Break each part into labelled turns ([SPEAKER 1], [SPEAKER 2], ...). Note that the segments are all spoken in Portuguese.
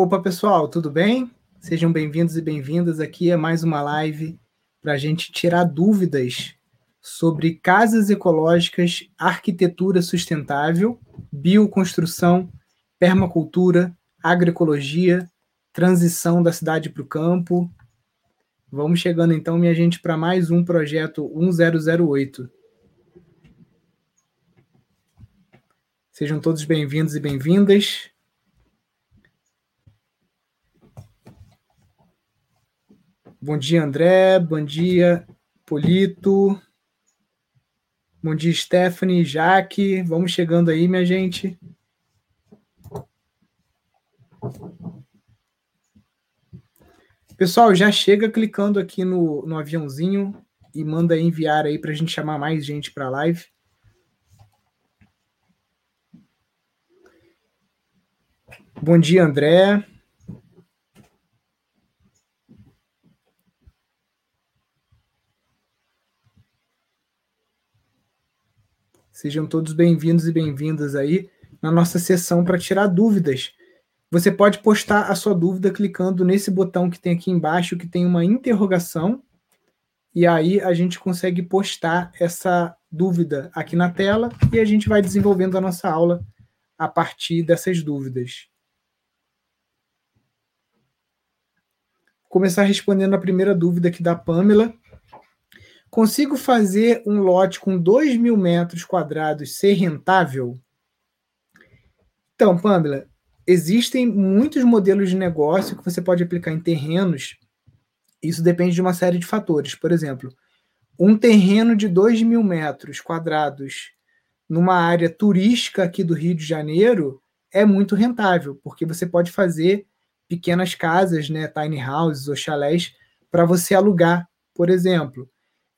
[SPEAKER 1] Opa, pessoal, tudo bem? Sejam bem-vindos e bem-vindas aqui a mais uma live para a gente tirar dúvidas sobre casas ecológicas, arquitetura sustentável, bioconstrução, permacultura, agroecologia, transição da cidade para o campo. Vamos chegando então, minha gente, para mais um projeto 1008. Sejam todos bem-vindos e bem-vindas. Bom dia, André. Bom dia, Polito. Bom dia, Stephanie, Jaque. Vamos chegando aí, minha gente. Pessoal, já chega clicando aqui no, no aviãozinho e manda enviar aí para a gente chamar mais gente para a live. Bom dia, André. Sejam todos bem-vindos e bem-vindas aí na nossa sessão para tirar dúvidas. Você pode postar a sua dúvida clicando nesse botão que tem aqui embaixo, que tem uma interrogação, e aí a gente consegue postar essa dúvida aqui na tela e a gente vai desenvolvendo a nossa aula a partir dessas dúvidas. Vou começar respondendo a primeira dúvida aqui da Pamela. Consigo fazer um lote com 2 mil metros quadrados ser rentável? Então, Pamela, existem muitos modelos de negócio que você pode aplicar em terrenos. Isso depende de uma série de fatores. Por exemplo, um terreno de 2 mil metros quadrados numa área turística aqui do Rio de Janeiro é muito rentável, porque você pode fazer pequenas casas, né, tiny houses ou chalés, para você alugar, por exemplo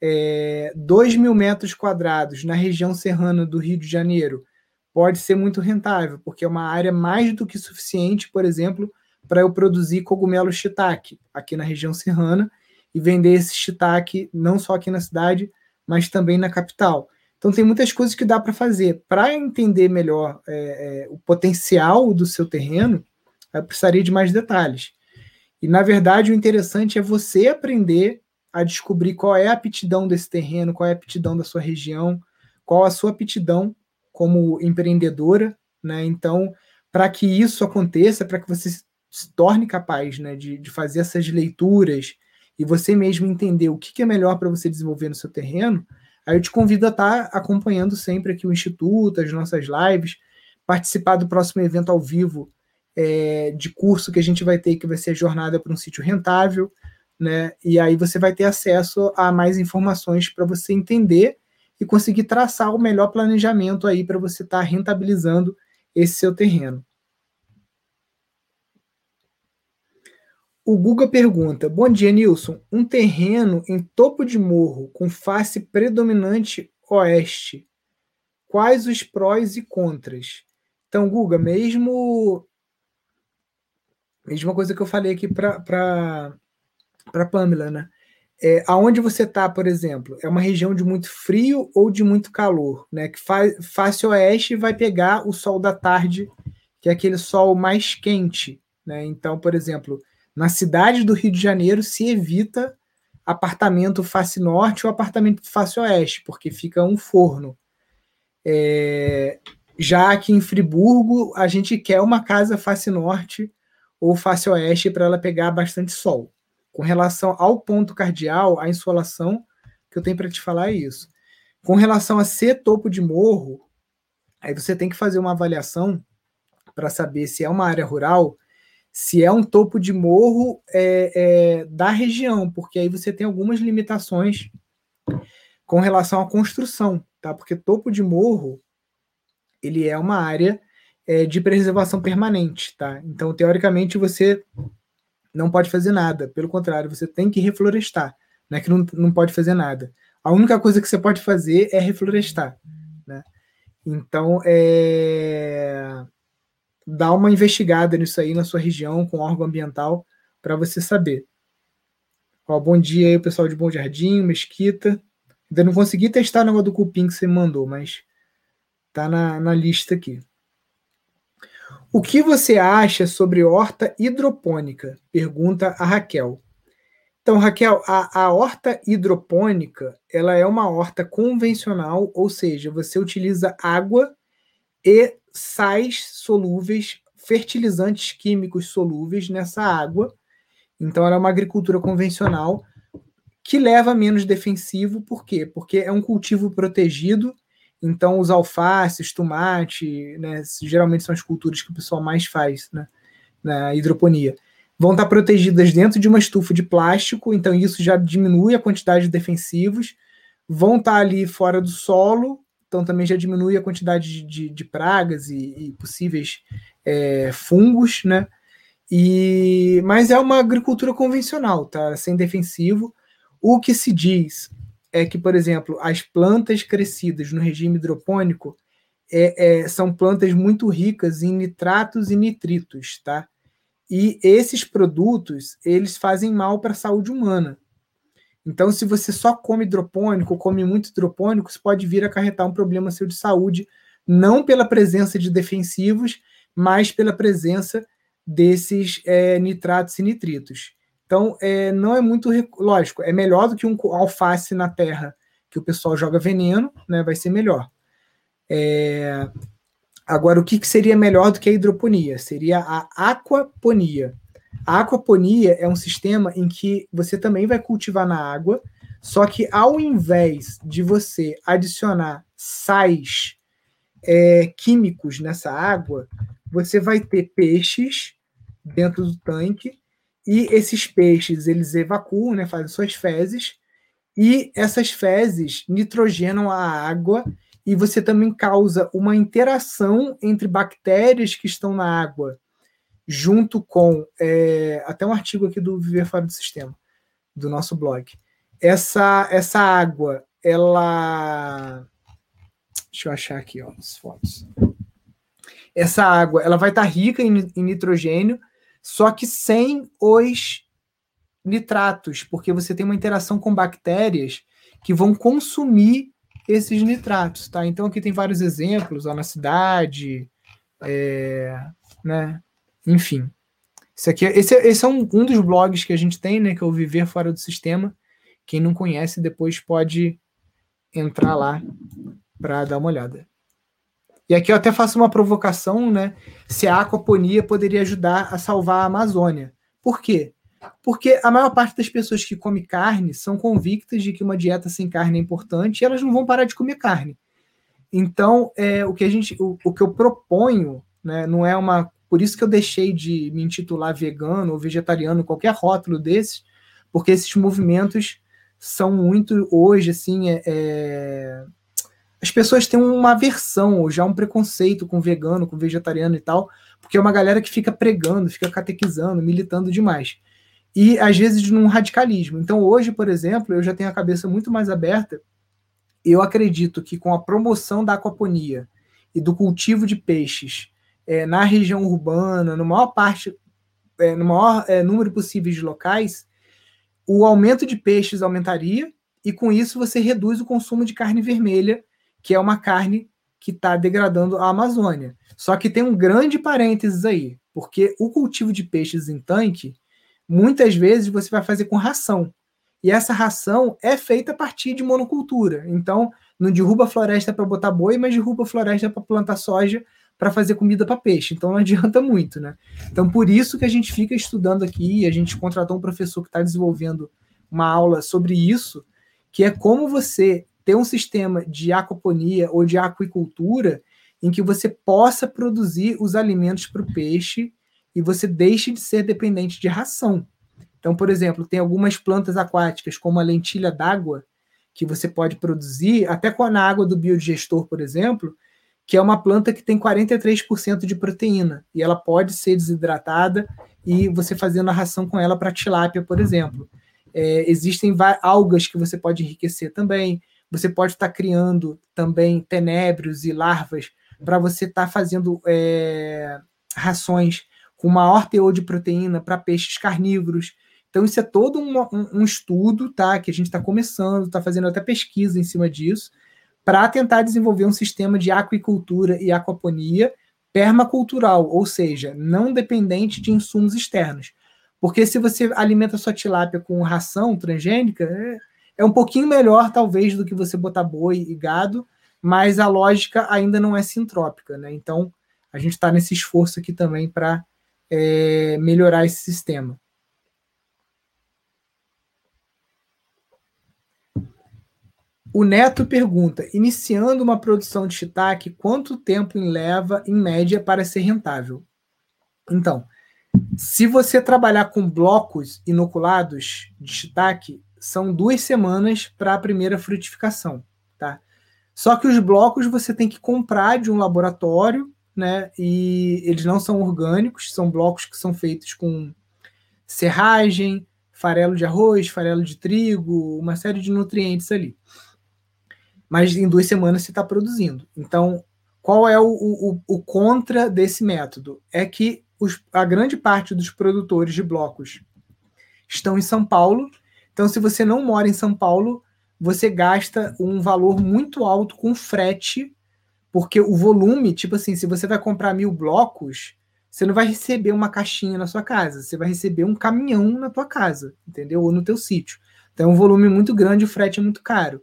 [SPEAKER 1] é, 2 mil metros quadrados na região serrana do Rio de Janeiro pode ser muito rentável, porque é uma área mais do que suficiente, por exemplo, para eu produzir cogumelo shiitake aqui na região serrana e vender esse shiitake não só aqui na cidade, mas também na capital. Então tem muitas coisas que dá para fazer. Para entender melhor é, é, o potencial do seu terreno, eu precisaria de mais detalhes. E na verdade o interessante é você aprender a descobrir qual é a aptidão desse terreno, qual é a aptidão da sua região, qual a sua aptidão como empreendedora, né? Então, para que isso aconteça, para que você se torne capaz né, de, de fazer essas leituras e você mesmo entender o que, que é melhor para você desenvolver no seu terreno, aí eu te convido a estar tá acompanhando sempre aqui o Instituto, as nossas lives, participar do próximo evento ao vivo é, de curso que a gente vai ter, que vai ser a Jornada para um Sítio Rentável, né? E aí você vai ter acesso a mais informações para você entender e conseguir traçar o melhor planejamento aí para você estar tá rentabilizando esse seu terreno. O Guga pergunta: Bom dia, Nilson. Um terreno em topo de morro com face predominante oeste. Quais os prós e contras? Então, Guga, mesmo mesma coisa que eu falei aqui para para Pamela, né? É, aonde você está, por exemplo, é uma região de muito frio ou de muito calor, né? Que faz face oeste vai pegar o sol da tarde, que é aquele sol mais quente, né? Então, por exemplo, na cidade do Rio de Janeiro se evita apartamento face norte ou apartamento face oeste, porque fica um forno. É, já aqui em Friburgo, a gente quer uma casa face norte ou face oeste para ela pegar bastante sol com relação ao ponto cardial, a insolação, que eu tenho para te falar é isso. Com relação a ser topo de morro, aí você tem que fazer uma avaliação para saber se é uma área rural, se é um topo de morro é, é, da região, porque aí você tem algumas limitações com relação à construção, tá? Porque topo de morro ele é uma área é, de preservação permanente, tá? Então, teoricamente, você não pode fazer nada. Pelo contrário, você tem que reflorestar. Não é que não, não pode fazer nada. A única coisa que você pode fazer é reflorestar. Né? Então, é... dá uma investigada nisso aí na sua região, com órgão ambiental, para você saber. Ó, bom dia aí, pessoal de Bom Jardim, Mesquita. Ainda não consegui testar o negócio do cupim que você mandou, mas tá na, na lista aqui. O que você acha sobre horta hidropônica? Pergunta a Raquel. Então, Raquel, a, a, horta hidropônica ela é uma horta convencional, ou seja, você utiliza água e sais solúveis, fertilizantes químicos solúveis nessa água. Então, ela é uma agricultura convencional que leva menos defensivo, por quê? Porque é um cultivo protegido, então os alfaces, tomate, né, geralmente são as culturas que o pessoal mais faz né, na hidroponia vão estar protegidas dentro de uma estufa de plástico, então isso já diminui a quantidade de defensivos, vão estar ali fora do solo, então também já diminui a quantidade de, de, de pragas e, e possíveis é, fungos, né? E, mas é uma agricultura convencional, tá? Sem defensivo. O que se diz é que, por exemplo, as plantas crescidas no regime hidropônico é, é, são plantas muito ricas em nitratos e nitritos, tá? E esses produtos, eles fazem mal para a saúde humana. Então, se você só come hidropônico, come muito hidropônico, isso pode vir a acarretar um problema seu de saúde, não pela presença de defensivos, mas pela presença desses é, nitratos e nitritos. Então, é, não é muito lógico, é melhor do que um alface na terra que o pessoal joga veneno, né? Vai ser melhor. É, Agora, o que, que seria melhor do que a hidroponia? Seria a aquaponia. A aquaponia é um sistema em que você também vai cultivar na água, só que ao invés de você adicionar sais é, químicos nessa água, você vai ter peixes dentro do tanque e esses peixes eles evacuam, né, fazem suas fezes e essas fezes nitrogenam a água e você também causa uma interação entre bactérias que estão na água, junto com é, até um artigo aqui do Viver Fora do Sistema, do nosso blog. Essa, essa água, ela. Deixa eu achar aqui, ó, as fotos. Essa água, ela vai estar tá rica em, em nitrogênio, só que sem os nitratos, porque você tem uma interação com bactérias que vão consumir esses nitratos, tá? Então aqui tem vários exemplos, ó, na cidade, é, né? Enfim. Isso aqui, esse, esse é um, um dos blogs que a gente tem, né? Que é o Viver Fora do Sistema. Quem não conhece, depois pode entrar lá para dar uma olhada. E aqui eu até faço uma provocação, né? Se a aquaponia poderia ajudar a salvar a Amazônia. Por quê? Porque a maior parte das pessoas que come carne são convictas de que uma dieta sem carne é importante e elas não vão parar de comer carne. Então, é, o que a gente, o, o que eu proponho, né, não é uma, por isso que eu deixei de me intitular vegano ou vegetariano, qualquer rótulo desses, porque esses movimentos são muito hoje assim, é, é, as pessoas têm uma aversão ou já um preconceito com vegano, com vegetariano e tal, porque é uma galera que fica pregando, fica catequizando, militando demais e às vezes num radicalismo. Então, hoje, por exemplo, eu já tenho a cabeça muito mais aberta. Eu acredito que com a promoção da aquaponia e do cultivo de peixes é, na região urbana, no maior parte, é, no maior é, número possível de locais, o aumento de peixes aumentaria e com isso você reduz o consumo de carne vermelha, que é uma carne que está degradando a Amazônia. Só que tem um grande parênteses aí, porque o cultivo de peixes em tanque muitas vezes você vai fazer com ração. E essa ração é feita a partir de monocultura. Então, não derruba a floresta para botar boi, mas derruba a floresta para plantar soja para fazer comida para peixe. Então não adianta muito, né? Então por isso que a gente fica estudando aqui, a gente contratou um professor que está desenvolvendo uma aula sobre isso, que é como você ter um sistema de aquaponia ou de aquicultura em que você possa produzir os alimentos para o peixe e você deixe de ser dependente de ração. Então, por exemplo, tem algumas plantas aquáticas, como a lentilha d'água, que você pode produzir, até com a água do biodigestor, por exemplo, que é uma planta que tem 43% de proteína, e ela pode ser desidratada e você fazendo a ração com ela para tilápia, por exemplo. É, existem algas que você pode enriquecer também, você pode estar tá criando também tenébrios e larvas para você estar tá fazendo é, rações com maior teor de proteína para peixes carnívoros. Então, isso é todo um, um, um estudo, tá? Que a gente está começando, está fazendo até pesquisa em cima disso, para tentar desenvolver um sistema de aquicultura e aquaponia permacultural, ou seja, não dependente de insumos externos. Porque se você alimenta sua tilápia com ração transgênica, é, um pouquinho melhor, talvez, do que você botar boi e gado, mas a lógica ainda não é sintrópica, né? Então, a gente está nesse esforço aqui também para é, melhorar esse sistema. O Neto pergunta: iniciando uma produção de shiitake, quanto tempo leva, em média, para ser rentável? Então, se você trabalhar com blocos inoculados de shiitake, são duas semanas para a primeira frutificação, tá? Só que os blocos você tem que comprar de um laboratório, né? E eles não são orgânicos, são blocos que são feitos com serragem, farelo de arroz, farelo de trigo, uma série de nutrientes ali mas em duas semanas você está produzindo. Então, qual é o, o, o, contra desse método? É que os, a grande parte dos produtores de blocos estão em São Paulo. Então, se você não mora em São Paulo, você gasta um valor muito alto com frete, porque o volume, tipo assim, se você vai comprar mil blocos, você não vai receber uma caixinha na sua casa, você vai receber um caminhão na tua casa, entendeu? Ou no teu sítio. Então, é um volume muito grande, o frete é muito caro.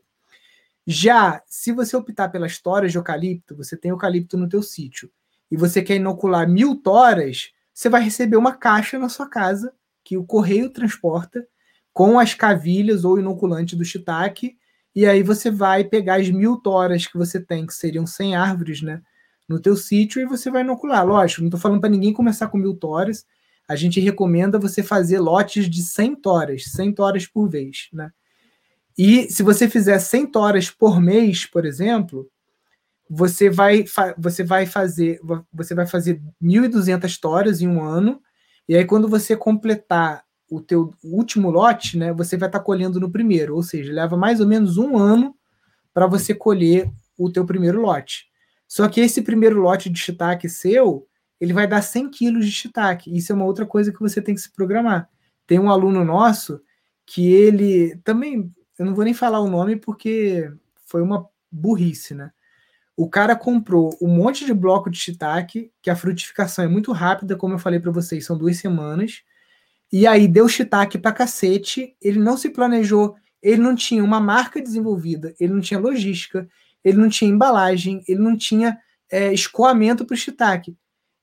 [SPEAKER 1] Já se você optar pelas toras de eucalipto, você tem eucalipto no teu sítio e você quer inocular mil toras, você vai receber uma caixa na sua casa que o correio transporta com as cavilhas ou inoculante do shiitake e aí você vai pegar as mil toras que você tem, que seriam 100 árvores, né, no teu sítio e você vai inocular. Lógico, não estou falando para ninguém começar com mil toras. A gente recomenda você fazer lotes de 100 toras, 100 toras por vez, né? E se você fizer 100 horas por mês, por exemplo, você vai, você vai fazer você vai fazer 1.200 horas em um ano, e aí quando você completar o teu último lote, né, você vai estar tá colhendo no primeiro, ou seja, leva mais ou menos um ano para você colher o teu primeiro lote. Só que esse primeiro lote de shiitake seu, ele vai dar 100 quilos de shiitake. Isso é uma outra coisa que você tem que se programar. Tem um aluno nosso que ele também eu não vou nem falar o nome porque foi uma burrice, né? O cara comprou um monte de bloco de shiitake, que a frutificação é muito rápida, como eu falei para vocês, são duas semanas. E aí deu shiitake pra cacete, ele não se planejou, ele não tinha uma marca desenvolvida, ele não tinha logística, ele não tinha embalagem, ele não tinha é, escoamento para o.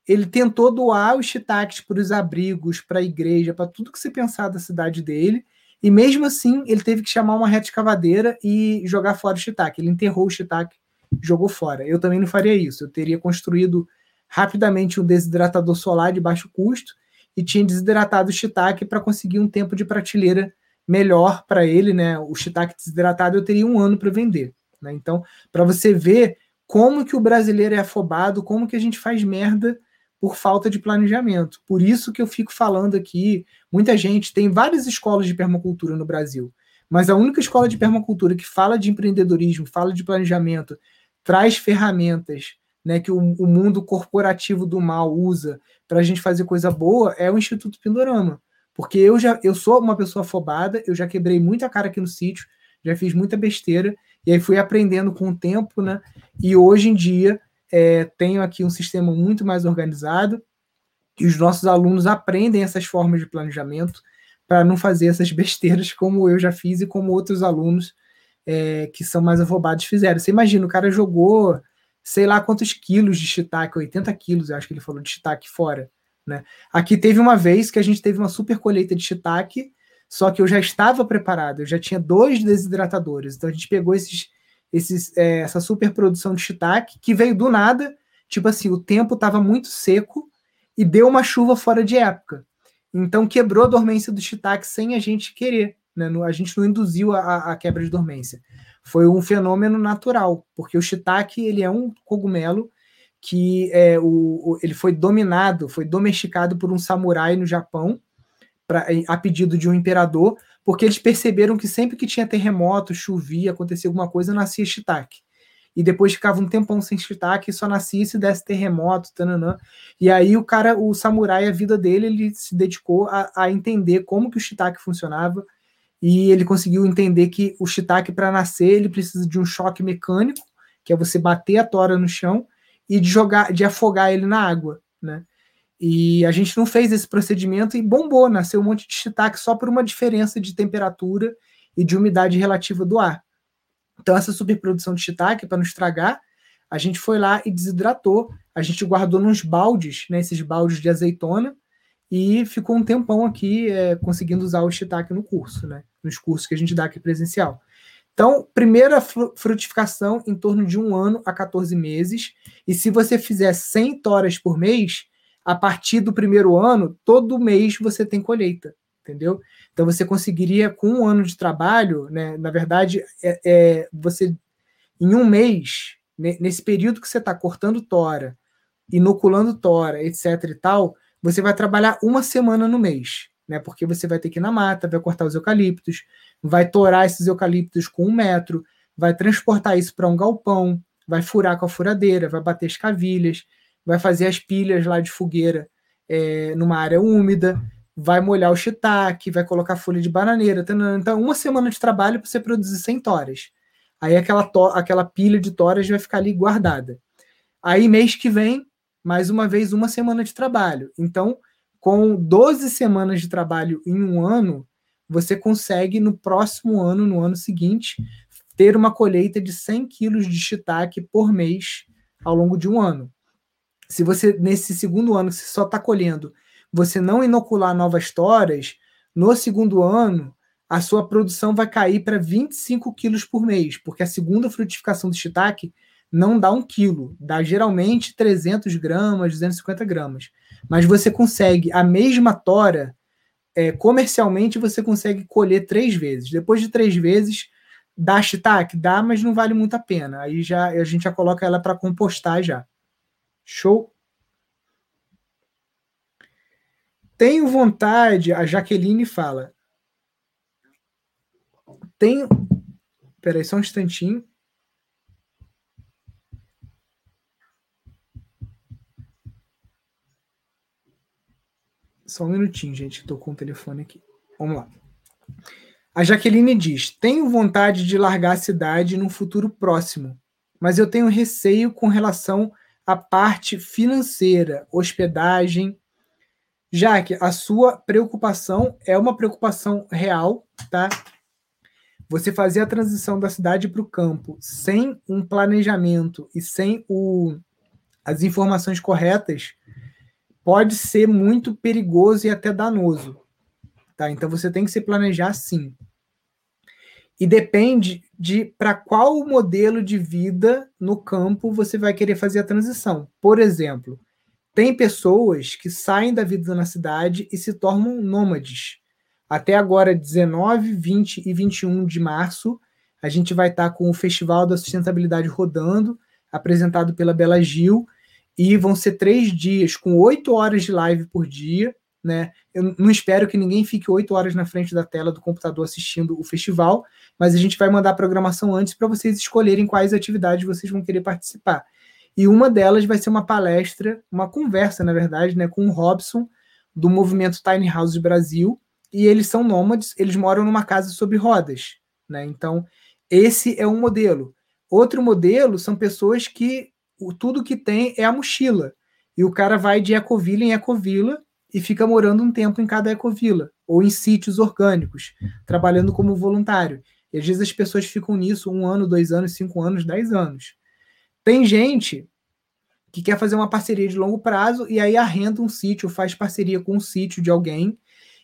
[SPEAKER 1] Ele tentou doar os shiitakes para os abrigos, para a igreja, para tudo que você pensar da cidade dele, e mesmo assim, ele teve que chamar uma reta escavadeira e jogar fora o shiitake. Ele enterrou o shiitake jogou fora. Eu também não faria isso. Eu teria construído rapidamente um desidratador solar de baixo custo e tinha desidratado o shiitake para conseguir um tempo de prateleira melhor para ele, né? O shiitake desidratado eu teria um ano para vender. Né? Então, para você ver como que o brasileiro é afobado, como que a gente faz merda por falta de planejamento. Por isso que eu fico falando aqui, muita gente tem várias escolas de permacultura no Brasil, mas a única escola de permacultura que fala de empreendedorismo, fala de planejamento, traz ferramentas né, que o, o mundo corporativo do mal usa para a gente fazer coisa boa é o Instituto Pindorama. Porque eu já eu sou uma pessoa afobada, eu já quebrei muita cara aqui no sítio, já fiz muita besteira, e aí fui aprendendo com o tempo, né? E hoje em dia é, tenho aqui um sistema muito mais organizado e os nossos alunos aprendem essas formas de planejamento para não fazer essas besteiras como eu já fiz e como outros alunos é, que são mais afobados fizeram. Você imagina, o cara jogou sei lá quantos quilos de shiitake, 80 quilos, eu acho que ele falou de shiitake fora. Né? Aqui teve uma vez que a gente teve uma super colheita de shiitake, só que eu já estava preparado, eu já tinha dois desidratadores. Então a gente pegou esses esses, é, essa superprodução de shiitake, que veio do nada, tipo assim, o tempo estava muito seco e deu uma chuva fora de época. Então quebrou a dormência do shiitake sem a gente querer. Né? A gente não induziu a, a quebra de dormência. Foi um fenômeno natural, porque o shiitake ele é um cogumelo que é, o, o, ele foi dominado, foi domesticado por um samurai no Japão, pra, a pedido de um imperador, porque eles perceberam que sempre que tinha terremoto, chovia, acontecia alguma coisa, nascia shiitake. E depois ficava um tempão sem shiitake, só nascia se desse terremoto, tananã. E aí o cara, o samurai, a vida dele, ele se dedicou a, a entender como que o shiitake funcionava, e ele conseguiu entender que o shiitake, para nascer, ele precisa de um choque mecânico, que é você bater a tora no chão, e de jogar, de afogar ele na água, né? E a gente não fez esse procedimento e bombou, nasceu um monte de shiitake só por uma diferença de temperatura e de umidade relativa do ar. Então essa superprodução de shiitake para não estragar, a gente foi lá e desidratou, a gente guardou nos baldes, né, esses baldes de azeitona e ficou um tempão aqui é, conseguindo usar o shiitake no curso, né, nos cursos que a gente dá aqui presencial. Então, primeira frutificação em torno de um ano a 14 meses. E se você fizer 100 toras por mês, a partir do primeiro ano, todo mês você tem colheita, entendeu? Então você conseguiria, com um ano de trabalho, né, na verdade, é, é você em um mês, nesse período que você está cortando tora, inoculando tora, etc. e tal, você vai trabalhar uma semana no mês né? Porque você vai ter que ir na mata, vai cortar os eucaliptos, vai torar esses eucaliptos com um metro, vai transportar isso para um galpão, vai furar com a furadeira, vai bater as cavilhas, vai fazer as pilhas lá de fogueira é, numa área úmida, vai molhar o shiitake, vai colocar folha de bananeira. Então, uma semana de trabalho para você produzir 100 toras. Aí aquela, aquela pilha de toras vai ficar ali guardada. Aí, mês que vem, mais uma vez, uma semana de trabalho. Então, com 12 semanas de trabalho em um ano, você consegue no próximo ano, no ano seguinte, ter uma colheita de 100 quilos de shiitake por mês ao longo de um ano. Se você, nesse segundo ano, você só está colhendo, você não inocular novas toras, no segundo ano, a sua produção vai cair para 25 quilos por mês, porque a segunda frutificação do shiitake não dá um quilo, dá geralmente 300 gramas, 250 gramas mas você consegue a mesma tora é, comercialmente você consegue colher três vezes. Depois de três vezes, dá shiitake? Dá, mas não vale muito a pena. Aí já a gente já coloca ela para compostar já. Show? Tenho vontade, a Jaqueline fala. Tenho. Peraí, só um instantinho. Só um minutinho, gente, estou com o telefone aqui. Vamos lá. A Jaqueline diz: Tenho vontade de largar a cidade no futuro próximo, mas eu tenho receio com relação à parte financeira, hospedagem. Jaque, a sua preocupação é uma preocupação real, tá? Você fazer a transição da cidade para o campo sem um planejamento e sem o, as informações corretas pode ser muito perigoso e até danoso. Tá? Então você tem que se planejar sim. E depende de para qual modelo de vida no campo você vai querer fazer a transição. Por exemplo, tem pessoas que saem da vida na cidade e se tornam nômades. Até agora, 19, 20 e 21 de março, a gente vai estar com o Festival da Sustentabilidade rodando, apresentado pela Bela Gil, e vão ser três dias com oito horas de live por dia. Né? Eu não espero que ninguém fique oito horas na frente da tela do computador assistindo o festival, mas a gente vai mandar a programação antes para vocês escolherem quais atividades vocês vão querer participar. E uma delas vai ser uma palestra, uma conversa, na verdade, né, com o Robson, do movimento Tiny House Brasil, e eles são nômades, eles moram numa casa sobre rodas. Né? Então, esse é um modelo. Outro modelo são pessoas que o, tudo que tem é a mochila. E o cara vai de ecovila em ecovila e fica morando um tempo em cada ecovila, ou em sítios orgânicos, trabalhando como voluntário. E às vezes as pessoas ficam nisso um ano, dois anos, cinco anos, dez anos. Tem gente que quer fazer uma parceria de longo prazo e aí arrenda um sítio, faz parceria com um sítio de alguém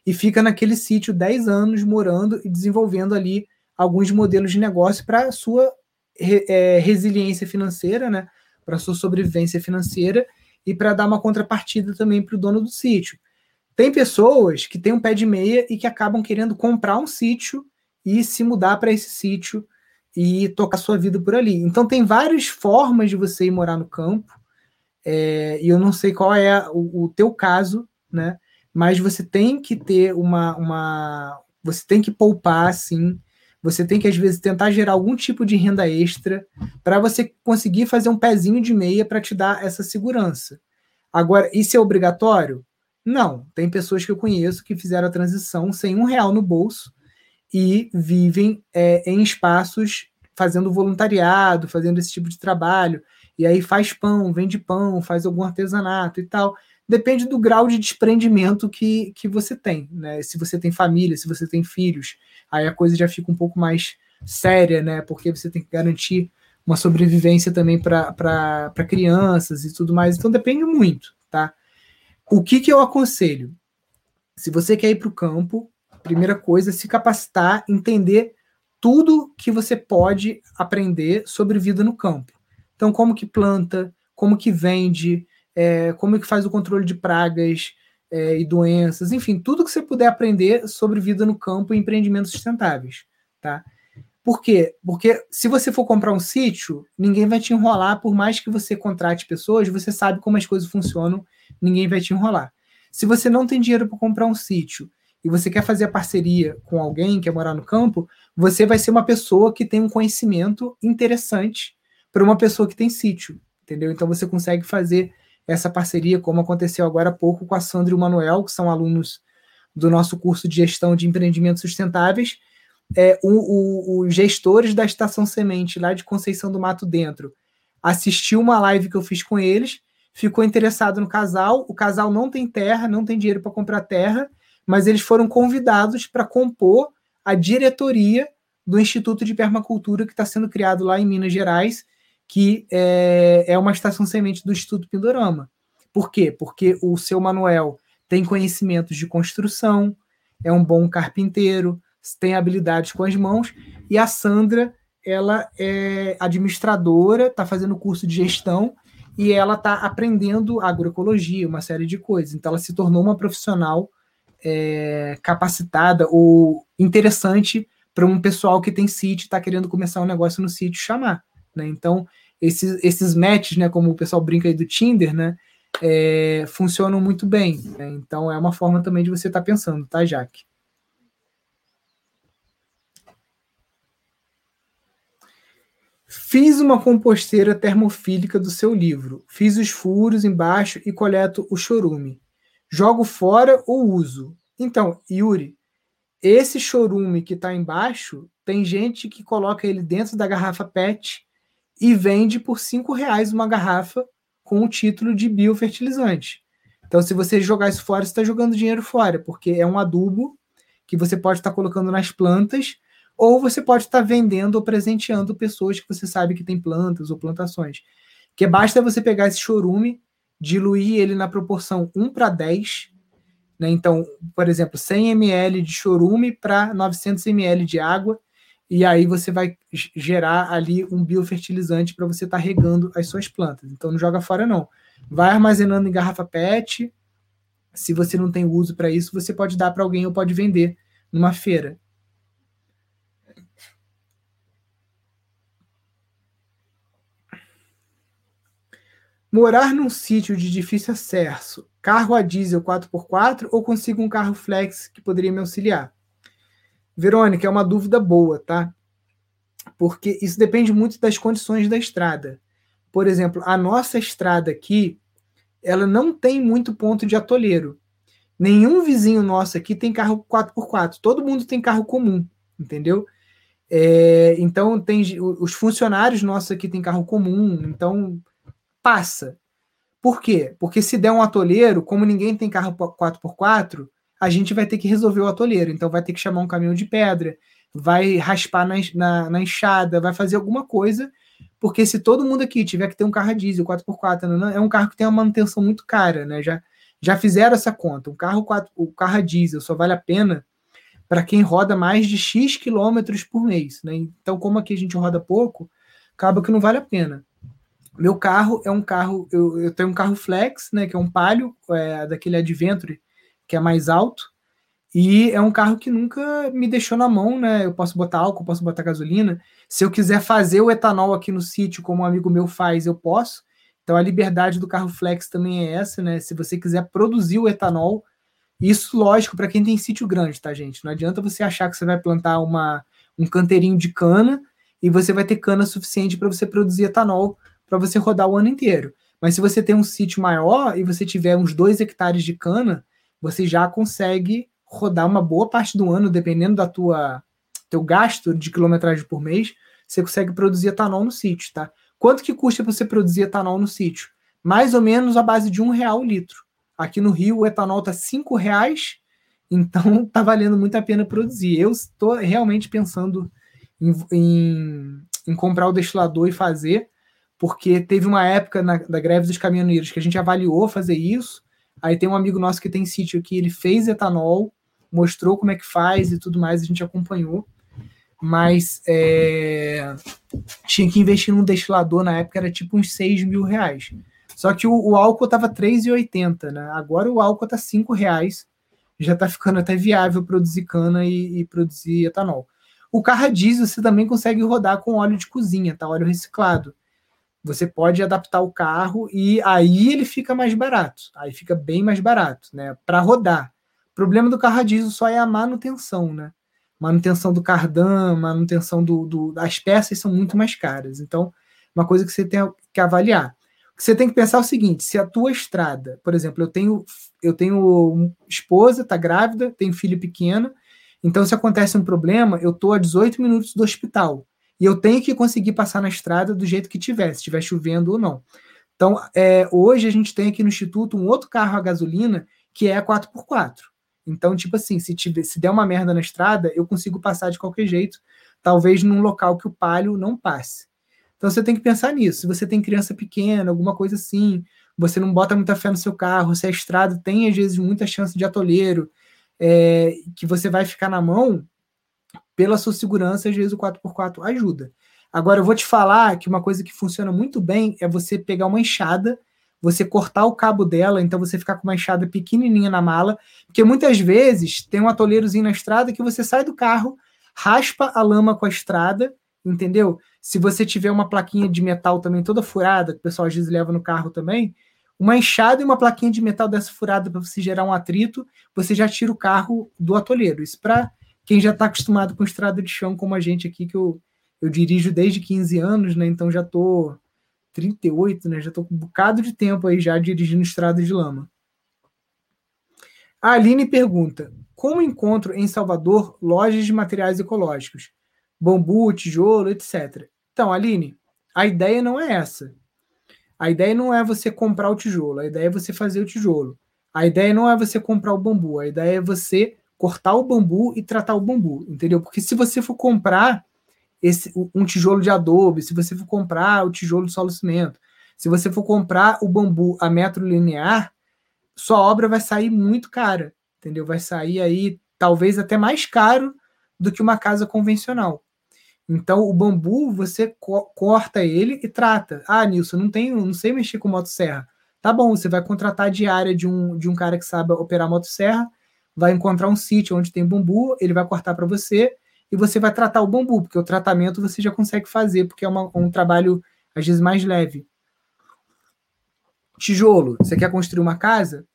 [SPEAKER 1] e fica naquele sítio dez anos morando e desenvolvendo ali alguns modelos de negócio para sua é, resiliência financeira, né? Para sua sobrevivência financeira e para dar uma contrapartida também para o dono do sítio. Tem pessoas que têm um pé de meia e que acabam querendo comprar um sítio e se mudar para esse sítio e tocar sua vida por ali. Então tem várias formas de você ir morar no campo. É, e eu não sei qual é o, o teu caso, né? Mas você tem que ter uma, uma você tem que poupar assim você tem que, às vezes, tentar gerar algum tipo de renda extra para você conseguir fazer um pezinho de meia para te dar essa segurança. Agora, isso é obrigatório? Não. Tem pessoas que eu conheço que fizeram a transição sem um real no bolso e vivem é, em espaços fazendo voluntariado, fazendo esse tipo de trabalho, e aí faz pão, vende pão, faz algum artesanato e tal. Depende do grau de desprendimento que, que você tem, né? Se você tem família, se você tem filhos, aí a coisa já fica um pouco mais séria, né? Porque você tem que garantir uma sobrevivência também para crianças e tudo mais. Então depende muito, tá? O que, que eu aconselho? Se você quer ir para o campo, primeira coisa se capacitar, entender tudo que você pode aprender sobre vida no campo. Então, como que planta, como que vende, é, como que faz o controle de pragas é, e doenças, enfim, tudo que você puder aprender sobre vida no campo e empreendimentos sustentáveis, tá? Por quê? Porque se você for comprar um sítio, ninguém vai te enrolar, por mais que você contrate pessoas, você sabe como as coisas funcionam, ninguém vai te enrolar. Se você não tem dinheiro para comprar um sítio e você quer fazer a parceria com alguém, quer morar no campo, você vai ser uma pessoa que tem um conhecimento interessante para uma pessoa que tem sítio, entendeu? Então você consegue fazer essa parceria, como aconteceu agora há pouco com a Sandra e o Manuel, que são alunos do nosso curso de gestão de empreendimentos sustentáveis, é, os gestores da Estação Semente, lá de Conceição do Mato Dentro, assistiu uma live que eu fiz com eles, ficou interessado no casal. O casal não tem terra, não tem dinheiro para comprar terra, mas eles foram convidados para compor a diretoria do Instituto de Permacultura que está sendo criado lá em Minas Gerais, que é, é uma estação semente do Instituto Pindorama. Por quê? Porque o seu Manuel tem conhecimentos de construção, é um bom carpinteiro, tem habilidades com as mãos, e a Sandra, ela é administradora, está fazendo curso de gestão, e ela está aprendendo agroecologia, uma série de coisas. Então, ela se tornou uma profissional é, capacitada ou interessante para um pessoal que tem sítio, está querendo começar um negócio no sítio, chamar. Né? Então, esses, esses matches, né, como o pessoal brinca aí do Tinder, né, é, funcionam muito bem. Né? Então, é uma forma também de você estar tá pensando, tá, Jaque? Fiz uma composteira termofílica do seu livro. Fiz os furos embaixo e coleto o chorume. Jogo fora ou uso? Então, Yuri, esse chorume que está embaixo, tem gente que coloca ele dentro da garrafa PET e vende por cinco reais uma garrafa com o título de biofertilizante. Então, se você jogar isso fora, você está jogando dinheiro fora, porque é um adubo que você pode estar tá colocando nas plantas ou você pode estar vendendo ou presenteando pessoas que você sabe que tem plantas ou plantações. Que basta você pegar esse chorume, diluir ele na proporção 1 para 10. Né? Então, por exemplo, 100 ml de chorume para 900 ml de água. E aí você vai gerar ali um biofertilizante para você estar tá regando as suas plantas. Então não joga fora não. Vai armazenando em garrafa PET. Se você não tem uso para isso, você pode dar para alguém ou pode vender numa feira. Morar num sítio de difícil acesso, carro a diesel 4x4 ou consigo um carro flex que poderia me auxiliar? Verônica, é uma dúvida boa, tá? Porque isso depende muito das condições da estrada. Por exemplo, a nossa estrada aqui, ela não tem muito ponto de atoleiro. Nenhum vizinho nosso aqui tem carro 4x4. Todo mundo tem carro comum, entendeu? É, então, tem os funcionários nossos aqui têm carro comum. Então, passa. Por quê? Porque se der um atoleiro, como ninguém tem carro 4x4, a gente vai ter que resolver o atoleiro. Então vai ter que chamar um caminhão de pedra, vai raspar na, na, na enxada, vai fazer alguma coisa. Porque se todo mundo aqui tiver que ter um carro a diesel 4x4, não, é um carro que tem uma manutenção muito cara, né? Já, já fizeram essa conta. Um carro 4, o carro a diesel só vale a pena para quem roda mais de X quilômetros por mês. Né? Então, como aqui a gente roda pouco, acaba que não vale a pena. Meu carro é um carro, eu, eu tenho um carro flex, né, que é um Palio, é, daquele Adventure, que é mais alto, e é um carro que nunca me deixou na mão, né? Eu posso botar álcool, posso botar gasolina. Se eu quiser fazer o etanol aqui no sítio, como um amigo meu faz, eu posso. Então a liberdade do carro flex também é essa, né? Se você quiser produzir o etanol, isso lógico para quem tem sítio grande, tá, gente? Não adianta você achar que você vai plantar uma, um canteirinho de cana e você vai ter cana suficiente para você produzir etanol para você rodar o ano inteiro. Mas se você tem um sítio maior e você tiver uns dois hectares de cana, você já consegue rodar uma boa parte do ano, dependendo da tua teu gasto de quilometragem por mês, você consegue produzir etanol no sítio, tá? Quanto que custa você produzir etanol no sítio? Mais ou menos a base de um real o litro. Aqui no Rio o etanol tá cinco reais, então tá valendo muito a pena produzir. Eu estou realmente pensando em, em, em comprar o destilador e fazer, porque teve uma época na, da greve dos caminhoneiros que a gente avaliou fazer isso. Aí tem um amigo nosso que tem sítio aqui, ele fez etanol, mostrou como é que faz e tudo mais, a gente acompanhou. Mas é, tinha que investir num destilador na época, era tipo uns 6 mil reais. Só que o, o álcool estava 3,80, né? Agora o álcool está 5 reais. Já está ficando até viável produzir cana e, e, produzir etanol. O carro a diesel você também consegue rodar com óleo de cozinha, tá? Óleo reciclado. Você pode adaptar o carro e aí ele fica mais barato. Aí fica bem mais barato, né? Para rodar. O problema do carro a diesel só é a manutenção, né? Manutenção do cardan, manutenção do, do, as peças são muito mais caras. Então, uma coisa que você tem que avaliar. Você tem que pensar o seguinte: se a tua estrada, por exemplo, eu tenho eu tenho esposa, tá grávida, tenho filho pequeno, então se acontece um problema, eu tô a 18 minutos do hospital e eu tenho que conseguir passar na estrada do jeito que tiver, se estiver chovendo ou não. Então, é, hoje a gente tem aqui no instituto um outro carro a gasolina que é 4x4. Então, tipo assim, se, tiver, se der uma merda na estrada, eu consigo passar de qualquer jeito, talvez num local que o palio não passe. Então você tem que pensar nisso. Se você tem criança pequena, alguma coisa assim, você não bota muita fé no seu carro, se a estrada tem às vezes muita chance de atoleiro, é, que você vai ficar na mão, pela sua segurança, às vezes o 4x4 ajuda. Agora eu vou te falar que uma coisa que funciona muito bem é você pegar uma enxada você cortar o cabo dela, então você ficar com uma enxada pequenininha na mala, porque muitas vezes tem um atoleirozinho na estrada que você sai do carro, raspa a lama com a estrada, entendeu? Se você tiver uma plaquinha de metal também toda furada, que o pessoal às vezes leva no carro também, uma enxada e uma plaquinha de metal dessa furada para você gerar um atrito, você já tira o carro do atoleiro. Isso para quem já está acostumado com estrada de chão, como a gente aqui, que eu, eu dirijo desde 15 anos, né? Então já estou 38, né? Já estou com um bocado de tempo aí já dirigindo estrada de lama. A Aline pergunta: como encontro em Salvador lojas de materiais ecológicos? Bambu, tijolo, etc. Então, Aline, a ideia não é essa. A ideia não é você comprar o tijolo, a ideia é você fazer o tijolo. A ideia não é você comprar o bambu, a ideia é você cortar o bambu e tratar o bambu, entendeu? Porque se você for comprar esse, um tijolo de adobe, se você for comprar o tijolo de solo cimento, se você for comprar o bambu a metro linear, sua obra vai sair muito cara, entendeu? Vai sair aí talvez até mais caro do que uma casa convencional. Então o bambu você co corta ele e trata. Ah, Nilson, não tenho, não sei mexer com motosserra. Tá bom, você vai contratar a diária de um, de um cara que sabe operar motosserra, vai encontrar um sítio onde tem bambu, ele vai cortar para você e você vai tratar o bambu, porque o tratamento você já consegue fazer, porque é uma, um trabalho, às vezes, mais leve. Tijolo, você quer construir uma casa?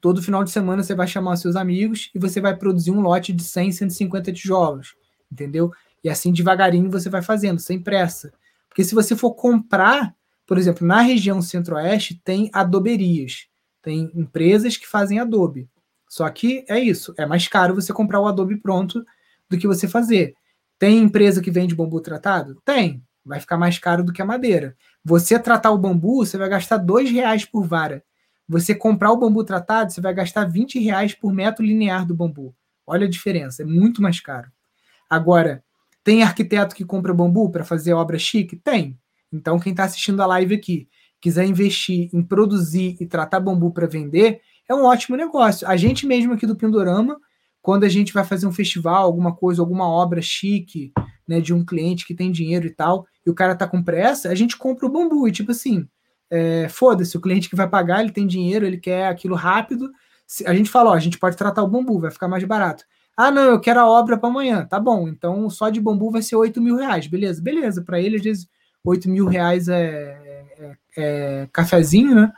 [SPEAKER 1] Todo final de semana você vai chamar seus amigos e você vai produzir um lote de 100, 150 tijolos, entendeu? E assim devagarinho você vai fazendo, sem pressa. Porque se você for comprar, por exemplo, na região centro-oeste tem adoberias, tem empresas que fazem adobe. Só que é isso, é mais caro você comprar o adobe pronto do que você fazer. Tem empresa que vende bambu tratado? Tem. Vai ficar mais caro do que a madeira. Você tratar o bambu, você vai gastar dois reais por vara. Você comprar o bambu tratado, você vai gastar 20 reais por metro linear do bambu. Olha a diferença, é muito mais caro. Agora, tem arquiteto que compra bambu para fazer obra chique? Tem. Então, quem está assistindo a live aqui, quiser investir em produzir e tratar bambu para vender, é um ótimo negócio. A gente mesmo aqui do Pindorama, quando a gente vai fazer um festival, alguma coisa, alguma obra chique, né, de um cliente que tem dinheiro e tal, e o cara tá com pressa, a gente compra o bambu. E tipo assim, é, foda-se, o cliente que vai pagar, ele tem dinheiro, ele quer aquilo rápido. A gente fala, ó, a gente pode tratar o bambu, vai ficar mais barato. Ah, não, eu quero a obra para amanhã. Tá bom, então só de bambu vai ser 8 mil reais. Beleza, beleza. Para ele, às vezes, 8 mil reais é, é, é cafezinho, né?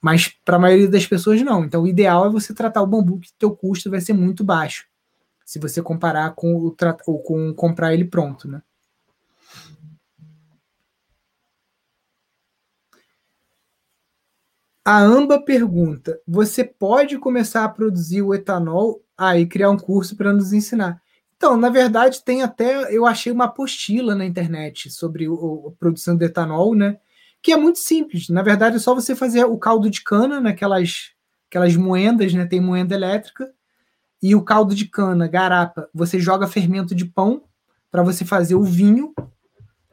[SPEAKER 1] Mas para a maioria das pessoas não. Então o ideal é você tratar o bambu que teu custo vai ser muito baixo. Se você comparar com o ou com comprar ele pronto, né? A Amba pergunta: você pode começar a produzir o etanol aí ah, criar um curso para nos ensinar? Então, na verdade, tem até. Eu achei uma apostila na internet sobre o, a produção de etanol, né? Que é muito simples. Na verdade, é só você fazer o caldo de cana naquelas aquelas moendas, né? Tem moenda elétrica. E o caldo de cana, garapa, você joga fermento de pão para você fazer o vinho,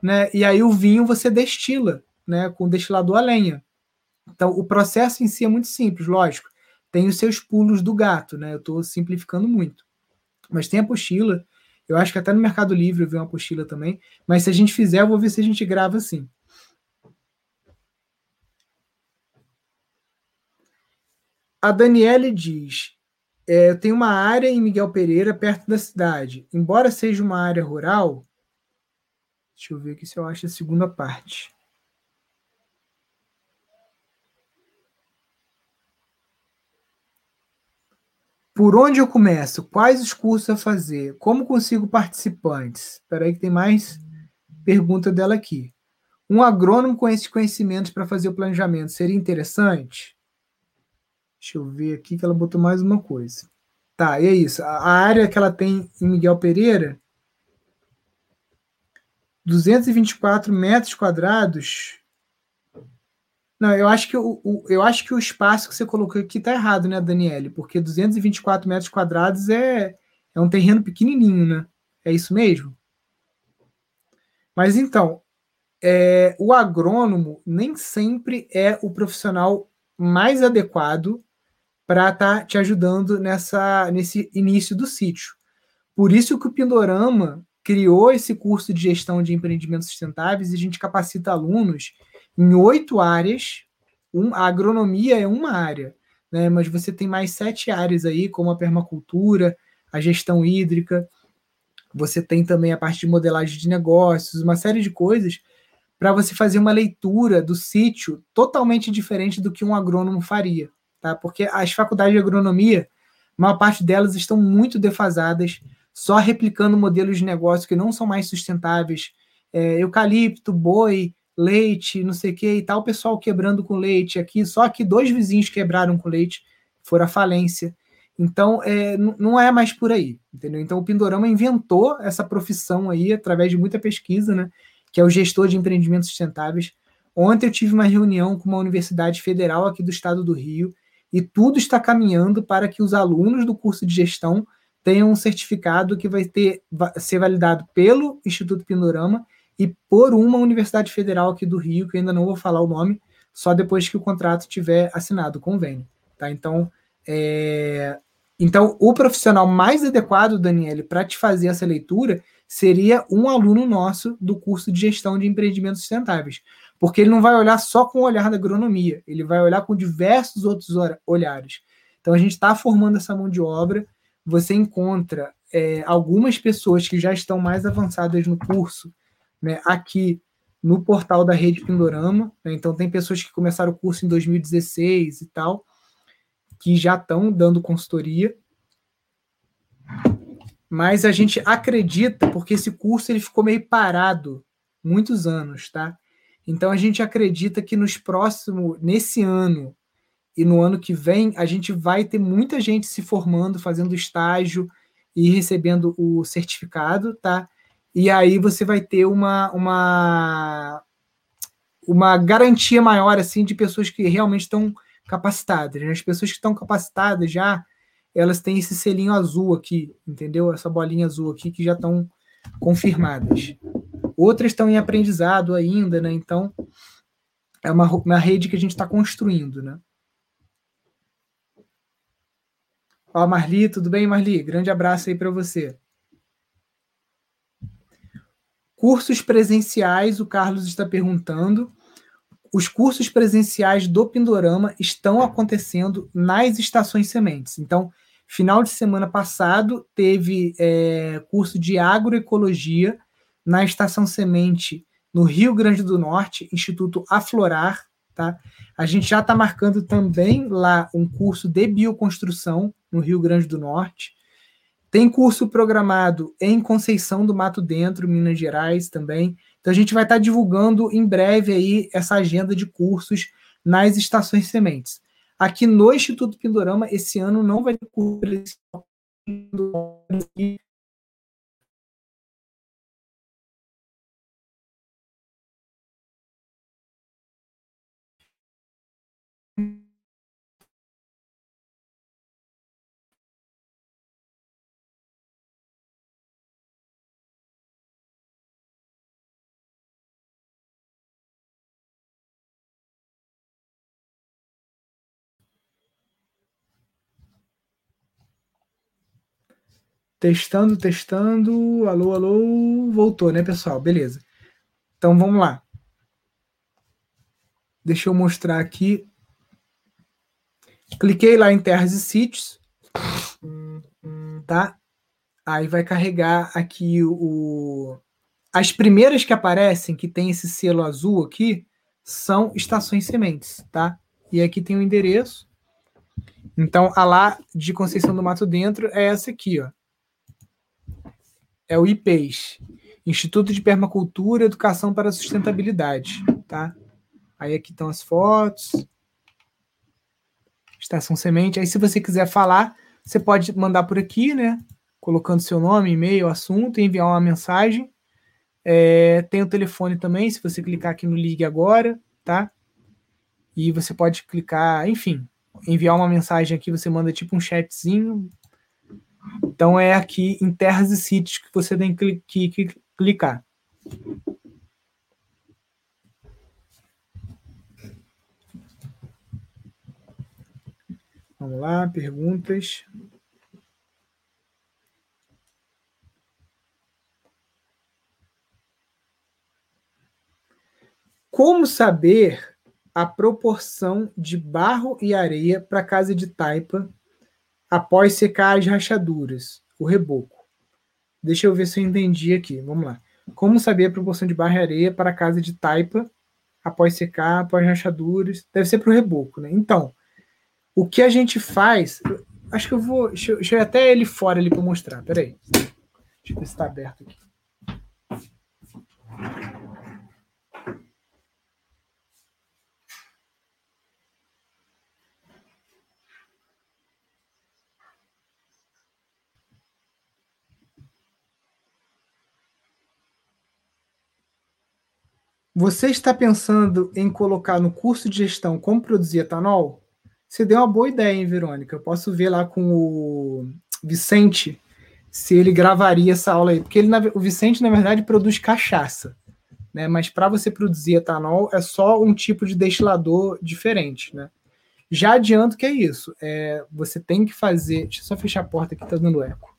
[SPEAKER 1] né? E aí o vinho você destila, né? Com destilador a lenha. Então, o processo em si é muito simples, lógico. Tem os seus pulos do gato, né? Eu estou simplificando muito. Mas tem apostila. Eu acho que até no Mercado Livre eu vi uma apostila também. Mas se a gente fizer, eu vou ver se a gente grava assim. A Daniele diz: é, eu tenho uma área em Miguel Pereira, perto da cidade. Embora seja uma área rural. Deixa eu ver aqui se eu acho a segunda parte. Por onde eu começo? Quais os cursos a fazer? Como consigo participantes? Espera aí que tem mais pergunta dela aqui. Um agrônomo com esses conhecimentos para fazer o planejamento seria interessante? Deixa eu ver aqui que ela botou mais uma coisa. Tá, e é isso. A área que ela tem em Miguel Pereira, 224 metros quadrados, não, eu acho que o, o, eu acho que o espaço que você colocou aqui está errado, né, Daniele? Porque 224 metros quadrados é, é um terreno pequenininho, né? É isso mesmo? Mas então, é, o agrônomo nem sempre é o profissional mais adequado para estar tá te ajudando nessa, nesse início do sítio. Por isso que o Pindorama criou esse curso de gestão de empreendimentos sustentáveis e a gente capacita alunos em oito áreas. Um, a agronomia é uma área, né? mas você tem mais sete áreas aí, como a permacultura, a gestão hídrica, você tem também a parte de modelagem de negócios, uma série de coisas para você fazer uma leitura do sítio totalmente diferente do que um agrônomo faria, tá? Porque as faculdades de agronomia, a maior parte delas estão muito defasadas, só replicando modelos de negócio que não são mais sustentáveis. É, eucalipto, boi, leite, não sei o que e tal, o pessoal quebrando com leite aqui, só que dois vizinhos quebraram com leite, foram a falência. Então, é, não é mais por aí, entendeu? Então, o Pindorama inventou essa profissão aí através de muita pesquisa, né? Que é o gestor de empreendimentos sustentáveis. Ontem eu tive uma reunião com uma universidade federal aqui do estado do Rio e tudo está caminhando para que os alunos do curso de gestão tenham um certificado que vai ter vai ser validado pelo Instituto Pindorama e por uma universidade federal aqui do Rio, que ainda não vou falar o nome, só depois que o contrato tiver assinado o convênio. Tá? Então, é... então, o profissional mais adequado, Daniele, para te fazer essa leitura seria um aluno nosso do curso de gestão de empreendimentos sustentáveis. Porque ele não vai olhar só com o olhar da agronomia, ele vai olhar com diversos outros olhares. Então, a gente está formando essa mão de obra. Você encontra é, algumas pessoas que já estão mais avançadas no curso né, aqui no portal da Rede Pindorama. Né, então, tem pessoas que começaram o curso em 2016 e tal, que já estão dando consultoria. Mas a gente acredita, porque esse curso ele ficou meio parado muitos anos, tá? Então a gente acredita que nos próximos, nesse ano e no ano que vem, a gente vai ter muita gente se formando, fazendo estágio e recebendo o certificado, tá? e aí você vai ter uma, uma, uma garantia maior assim de pessoas que realmente estão capacitadas. Né? As pessoas que estão capacitadas já, elas têm esse selinho azul aqui, entendeu? Essa bolinha azul aqui que já estão confirmadas. Outras estão em aprendizado ainda, né? Então é uma, uma rede que a gente está construindo, né? Ó, Marli, tudo bem, Marli? Grande abraço aí para você. Cursos presenciais, o Carlos está perguntando. Os cursos presenciais do Pindorama estão acontecendo nas estações sementes. Então, final de semana passado, teve é, curso de agroecologia na estação semente no Rio Grande do Norte, Instituto Aflorar. Tá? A gente já está marcando também lá um curso de bioconstrução no Rio Grande do Norte. Tem curso programado em Conceição do Mato Dentro, Minas Gerais também. Então a gente vai estar divulgando em breve aí essa agenda de cursos nas estações sementes. Aqui no Instituto Pindorama, esse ano não vai ter curso Testando, testando. Alô, alô. Voltou, né, pessoal? Beleza. Então vamos lá. Deixa eu mostrar aqui. Cliquei lá em terras e sítios. Tá? Aí vai carregar aqui o. As primeiras que aparecem, que tem esse selo azul aqui, são estações sementes, tá? E aqui tem o endereço. Então, a lá de Conceição do Mato Dentro é essa aqui, ó. É o IPES, Instituto de Permacultura e Educação para a Sustentabilidade, tá? Aí aqui estão as fotos. Estação Semente. Aí, se você quiser falar, você pode mandar por aqui, né? Colocando seu nome, e-mail, assunto, enviar uma mensagem. É, tem o telefone também, se você clicar aqui no Ligue Agora, tá? E você pode clicar, enfim, enviar uma mensagem aqui, você manda tipo um chatzinho. Então é aqui em terras e sítios que você tem que, que, que clicar. Vamos lá, perguntas. Como saber a proporção de barro e areia para casa de taipa após secar as rachaduras, o reboco? Deixa eu ver se eu entendi aqui. Vamos lá. Como saber a proporção de barro e areia para a casa de taipa após secar, após rachaduras? Deve ser para o reboco, né? Então, o que a gente faz. Acho que eu vou. Deixa eu, deixa eu até ele fora ali para mostrar. Peraí. Deixa eu ver se está aberto aqui. Você está pensando em colocar no curso de gestão como produzir etanol? Você deu uma boa ideia, hein, Verônica? Eu posso ver lá com o Vicente se ele gravaria essa aula aí. Porque ele, o Vicente, na verdade, produz cachaça. Né? Mas para você produzir etanol é só um tipo de destilador diferente. Né? Já adianto que é isso. É, você tem que fazer. Deixa eu só fechar a porta aqui, tá dando eco.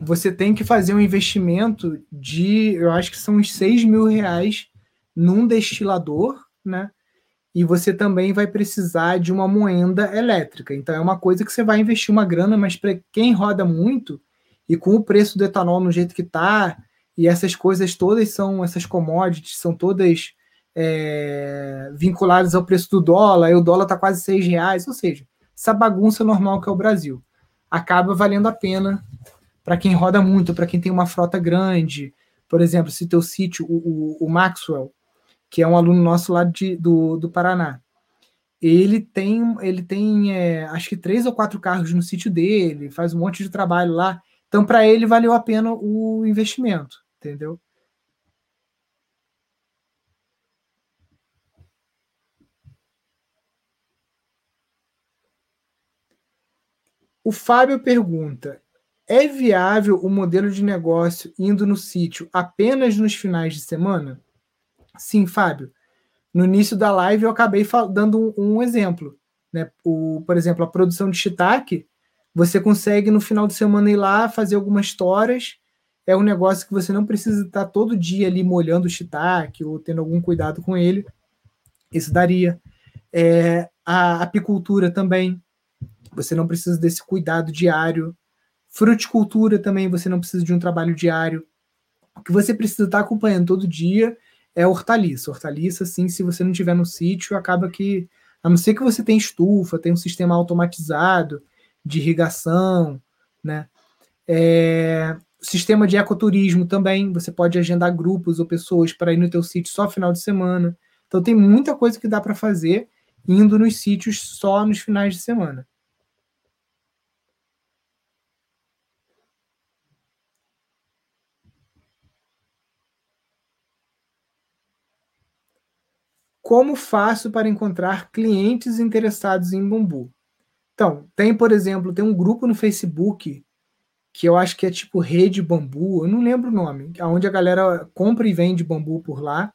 [SPEAKER 1] Você tem que fazer um investimento de, eu acho que são uns 6 mil reais num destilador, né? E você também vai precisar de uma moenda elétrica. Então é uma coisa que você vai investir uma grana, mas para quem roda muito e com o preço do etanol no jeito que tá, e essas coisas todas são, essas commodities são todas é, vinculadas ao preço do dólar, e o dólar tá quase 6 reais, ou seja, essa bagunça normal que é o Brasil. Acaba valendo a pena para quem roda muito, para quem tem uma frota grande. Por exemplo, se teu sítio, o, o, Maxwell, que é um aluno nosso lá de, do, do Paraná, ele tem, ele tem é, acho que três ou quatro carros no sítio dele, faz um monte de trabalho lá. Então, para ele, valeu a pena o investimento, entendeu? O Fábio pergunta: é viável o modelo de negócio indo no sítio apenas nos finais de semana? Sim, Fábio. No início da live eu acabei dando um, um exemplo. Né? O, por exemplo, a produção de shiitake, você consegue no final de semana ir lá fazer algumas toras. É um negócio que você não precisa estar todo dia ali molhando o shiitake ou tendo algum cuidado com ele. Isso daria. É, a apicultura também. Você não precisa desse cuidado diário Fruticultura também você não precisa de um trabalho diário. O que você precisa estar acompanhando todo dia é hortaliça. Hortaliça, sim, se você não tiver no sítio, acaba que, a não ser que você tenha estufa, tem um sistema automatizado de irrigação, né? É, sistema de ecoturismo também, você pode agendar grupos ou pessoas para ir no teu sítio só final de semana. Então tem muita coisa que dá para fazer indo nos sítios só nos finais de semana. Como faço para encontrar clientes interessados em bambu? Então, tem, por exemplo, tem um grupo no Facebook que eu acho que é tipo Rede Bambu, eu não lembro o nome, onde a galera compra e vende bambu por lá.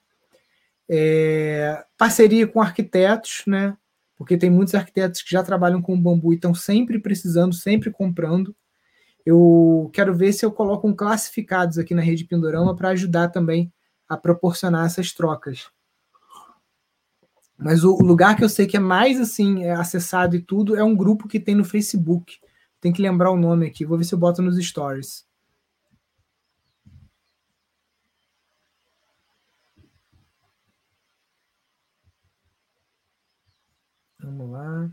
[SPEAKER 1] É, parceria com arquitetos, né? porque tem muitos arquitetos que já trabalham com bambu e estão sempre precisando, sempre comprando. Eu quero ver se eu coloco um classificados aqui na rede Pindorama para ajudar também a proporcionar essas trocas. Mas o lugar que eu sei que é mais assim é acessado e tudo é um grupo que tem no Facebook. Tem que lembrar o nome aqui. Vou ver se eu boto nos stories. Vamos lá.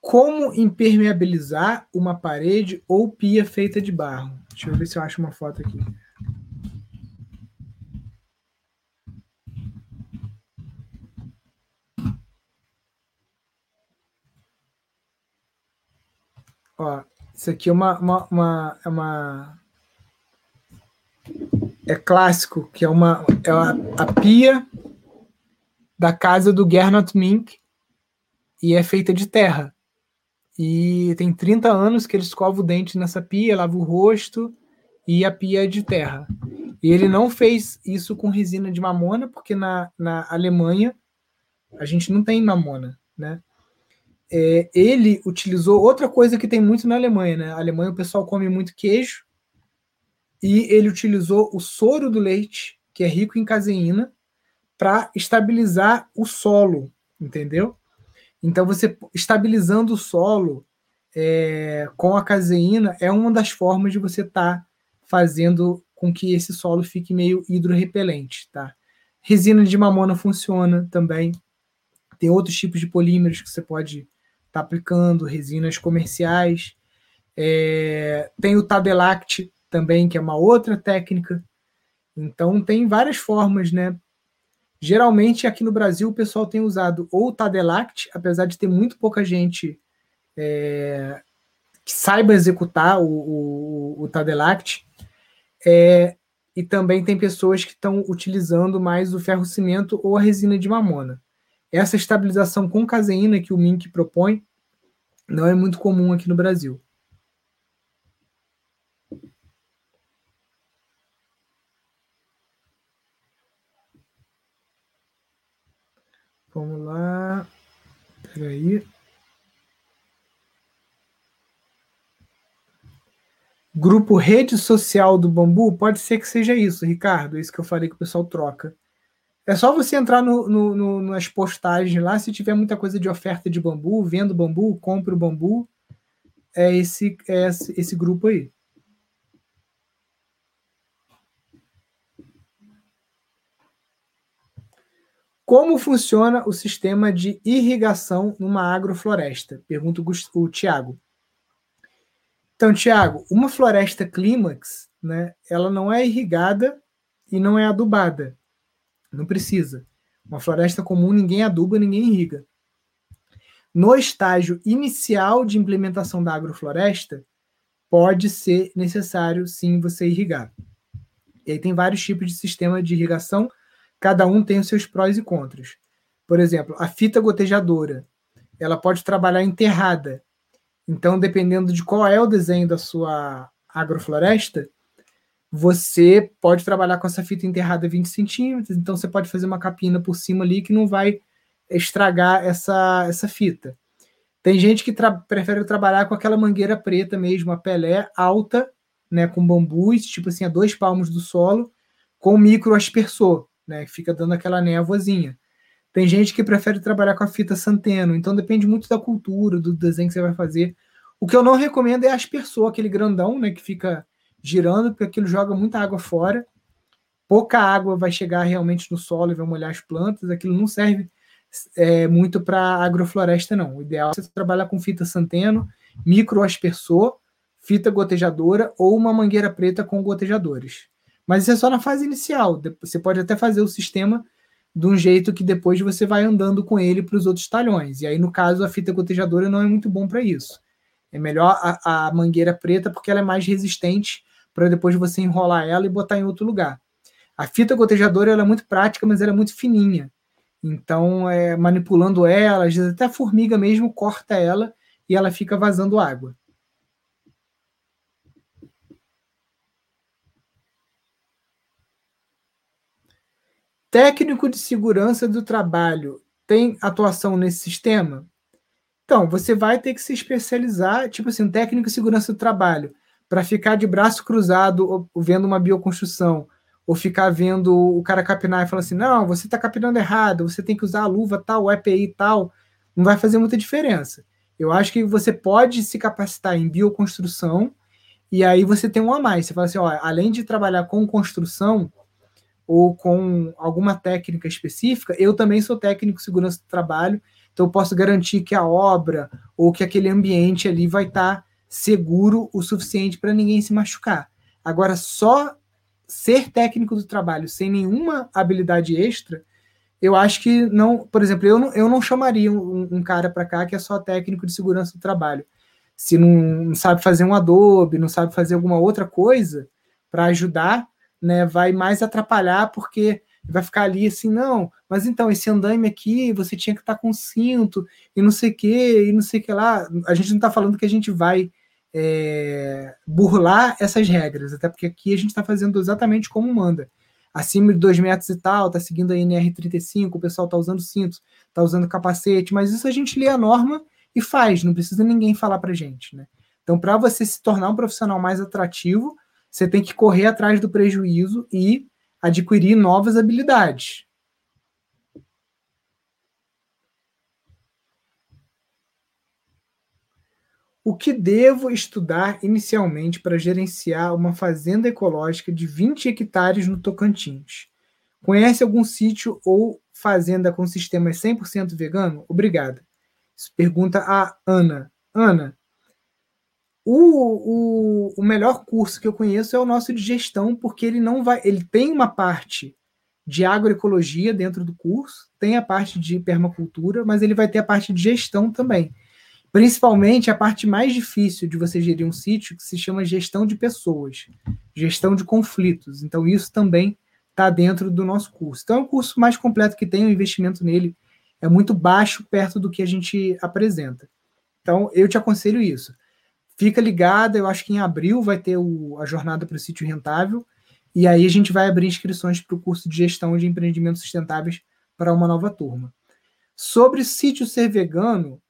[SPEAKER 1] Como impermeabilizar uma parede ou pia feita de barro? Deixa eu ver se eu acho uma foto aqui. Ó, isso aqui é uma, uma, uma, é uma é clássico, que é uma é a, a pia da casa do Gernot Mink e é feita de terra. E tem 30 anos que ele escova o dente nessa pia, lava o rosto e a pia é de terra. E ele não fez isso com resina de mamona, porque na, na Alemanha a gente não tem mamona, né? É, ele utilizou outra coisa que tem muito na Alemanha, né? Na Alemanha o pessoal come muito queijo e ele utilizou o soro do leite, que é rico em caseína, para estabilizar o solo, entendeu? Então, você estabilizando o solo é, com a caseína é uma das formas de você estar tá fazendo com que esse solo fique meio hidrorrepelente, tá? Resina de mamona funciona também. Tem outros tipos de polímeros que você pode estar tá aplicando, resinas comerciais. É, tem o Tadelact também, que é uma outra técnica. Então, tem várias formas, né? Geralmente, aqui no Brasil, o pessoal tem usado ou o Tadelact, apesar de ter muito pouca gente é, que saiba executar o, o, o Tadelact, é, e também tem pessoas que estão utilizando mais o ferro-cimento ou a resina de mamona. Essa estabilização com caseína que o Mink propõe não é muito comum aqui no Brasil. Vamos lá. Peraí. Grupo rede social do bambu, pode ser que seja isso, Ricardo, isso que eu falei que o pessoal troca. É só você entrar no, no, no, nas postagens lá, se tiver muita coisa de oferta de bambu, vendo bambu, compre o bambu. É esse, é esse, esse grupo aí. Como funciona o sistema de irrigação numa agrofloresta? Pergunta o Tiago. Então, Tiago, uma floresta clímax, né, ela não é irrigada e não é adubada. Não precisa. Uma floresta comum ninguém aduba, ninguém irriga. No estágio inicial de implementação da agrofloresta, pode ser necessário sim você irrigar. E aí tem vários tipos de sistema de irrigação cada um tem os seus prós e contras. Por exemplo, a fita gotejadora, ela pode trabalhar enterrada. Então, dependendo de qual é o desenho da sua agrofloresta, você pode trabalhar com essa fita enterrada 20 centímetros, então você pode fazer uma capina por cima ali que não vai estragar essa, essa fita. Tem gente que tra prefere trabalhar com aquela mangueira preta mesmo, a pelé alta, né, com bambus, tipo assim, a dois palmos do solo, com micro aspersor né? Fica dando aquela névoazinha. Tem gente que prefere trabalhar com a fita Santeno, então depende muito da cultura, do desenho que você vai fazer. O que eu não recomendo é aspersor, aquele grandão, né, que fica girando, porque aquilo joga muita água fora. Pouca água vai chegar realmente no solo e vai molhar as plantas. Aquilo não serve é, muito para agrofloresta, não. O ideal é você trabalhar com fita Santeno, microaspersor, fita gotejadora ou uma mangueira preta com gotejadores. Mas isso é só na fase inicial. Você pode até fazer o sistema de um jeito que depois você vai andando com ele para os outros talhões. E aí, no caso, a fita gotejadora não é muito bom para isso. É melhor a, a, mangueira preta porque ela é mais resistente para depois você enrolar ela e botar em outro lugar. A fita gotejadora ela é muito prática, mas ela é muito fininha. Então, é, manipulando ela, às vezes até a formiga mesmo corta ela e ela fica vazando água. técnico de segurança do trabalho tem atuação nesse sistema? Então, você vai ter que se especializar, tipo assim, um técnico de segurança do trabalho, para ficar de braço cruzado vendo uma bioconstrução, ou ficar vendo o cara capinar e falar assim: não, você está capinando errado, você tem que usar a luva tal, o EPI tal, não vai fazer muita diferença. Eu acho que você pode se capacitar em bioconstrução e aí você tem um a mais. Você fala assim: ó, além de trabalhar com construção ou com alguma técnica específica, eu também sou técnico de segurança do trabalho, então eu posso garantir que a obra ou que aquele ambiente ali vai estar tá seguro o suficiente para ninguém se machucar. Agora, só ser técnico do trabalho sem nenhuma habilidade extra, eu acho que não, por exemplo, eu não, eu não chamaria um, um cara para cá que é só técnico de segurança do trabalho. Se não, sabe fazer um Adobe, não sabe fazer alguma outra coisa para ajudar, né, vai mais atrapalhar porque vai ficar ali assim, não, mas então esse andaime aqui você tinha que estar tá com cinto e não sei que, e não sei que lá. A gente não está falando que a gente vai é, burlar essas regras, até porque aqui a gente está fazendo exatamente como manda. Acima de dois metros e tal, está seguindo a NR35, o pessoal está usando cinto, está usando capacete, mas isso a gente lê a norma e faz, não precisa ninguém falar para gente. Né? Então, para você se tornar um profissional mais atrativo, você tem que correr atrás do prejuízo e adquirir novas habilidades. O que devo estudar inicialmente para gerenciar uma fazenda ecológica de 20 hectares no Tocantins? Conhece algum sítio ou fazenda com sistema 100% vegano? Obrigada. Pergunta a Ana. Ana, o, o, o melhor curso que eu conheço é o nosso de gestão, porque ele não vai. Ele tem uma parte de agroecologia dentro do curso, tem a parte de permacultura, mas ele vai ter a parte de gestão também. Principalmente a parte mais difícil de você gerir um sítio, que se chama gestão de pessoas, gestão de conflitos. Então, isso também está dentro do nosso curso. Então, é um curso mais completo que tem, o investimento nele é muito baixo perto do que a gente apresenta. Então, eu te aconselho isso. Fica ligada, eu acho que em abril vai ter o, a jornada para o sítio rentável, e aí a gente vai abrir inscrições para o curso de gestão de empreendimentos sustentáveis para uma nova turma. Sobre sítio ser vegano,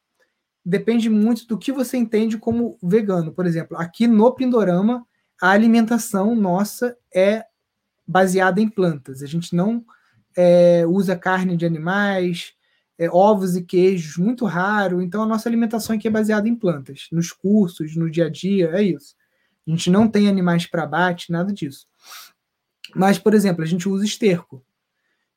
[SPEAKER 1] depende muito do que você entende como vegano. Por exemplo, aqui no Pindorama, a alimentação nossa é baseada em plantas. A gente não é, usa carne de animais, é, ovos e queijos, muito raro. Então, a nossa alimentação aqui é baseada em plantas. Nos cursos, no dia a dia, é isso. A gente não tem animais para abate, nada disso. Mas, por exemplo, a gente usa esterco.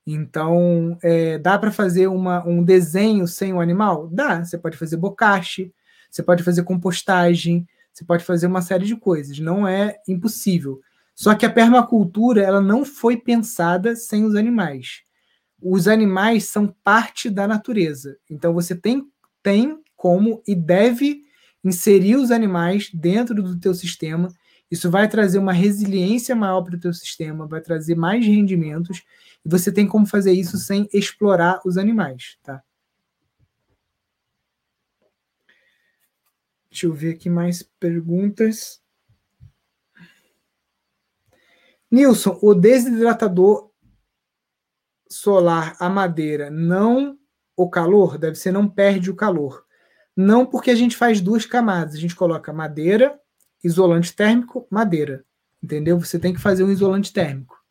[SPEAKER 1] Então, é, dá para fazer uma, um desenho sem o animal? Dá. Você pode fazer bocache, você pode fazer compostagem, você pode fazer uma série de coisas. Não é impossível. Só que a permacultura ela não foi pensada sem os animais. Os animais são parte da natureza. Então, você tem, tem como e deve inserir os animais dentro do teu sistema. Isso vai trazer uma resiliência maior para o teu sistema, vai trazer mais rendimentos e você tem como fazer isso sem explorar os animais, tá? Deixa eu ver aqui mais perguntas. Nilson, o desidratador solar a madeira não o calor, deve ser não perde o calor. Não porque a gente faz duas camadas, a gente coloca madeira, isolante térmico, madeira. Entendeu? Você tem que fazer um isolante térmico.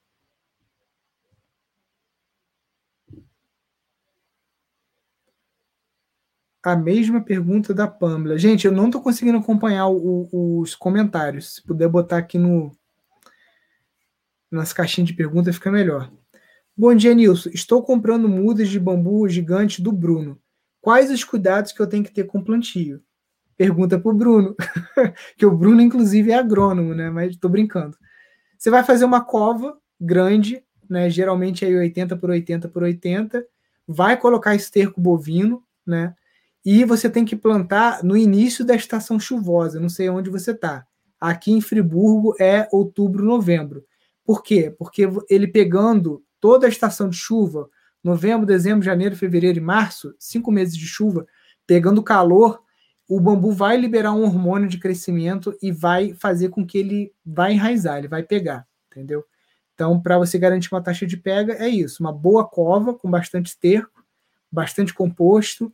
[SPEAKER 1] a mesma pergunta da Pamela. Gente, eu não estou conseguindo acompanhar o, os comentários. Se puder botar aqui no nas caixinhas de perguntas, fica melhor. Bom dia, Nilson. Estou comprando mudas de bambu gigante do Bruno. Quais os cuidados que eu tenho que ter com plantio? Pergunta para o Bruno, que o Bruno, inclusive, é agrônomo, né? Mas estou brincando. Você vai fazer uma cova grande, né? Geralmente aí 80 por 80 por 80. Vai colocar esterco bovino, né? E você tem que plantar no início da estação chuvosa, não sei onde você está. Aqui em Friburgo é outubro, novembro. Por quê? Porque ele pegando toda a estação de chuva, novembro, dezembro, janeiro, fevereiro e março, cinco meses de chuva, pegando calor, o bambu vai liberar um hormônio de crescimento e vai fazer com que ele vai enraizar, ele vai pegar, entendeu? Então, para você garantir uma taxa de pega, é isso: uma boa cova com bastante esterco, bastante composto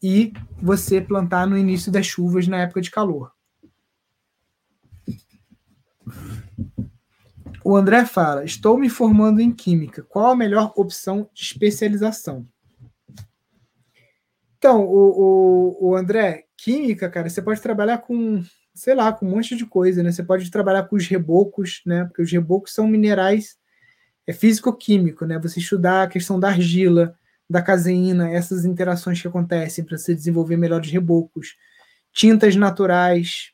[SPEAKER 1] e você plantar no início das chuvas na época de calor. O André fala: Estou me formando em Química. Qual a melhor opção de especialização? Então, o, o, o André, Química, cara, você pode trabalhar com, sei lá, com um monte de coisa, né? Você pode trabalhar com os rebocos, né? Porque os rebocos são minerais, é físico-químico, né? Você estudar a questão da argila, da caseína, essas interações que acontecem para você desenvolver melhores rebocos. Tintas naturais,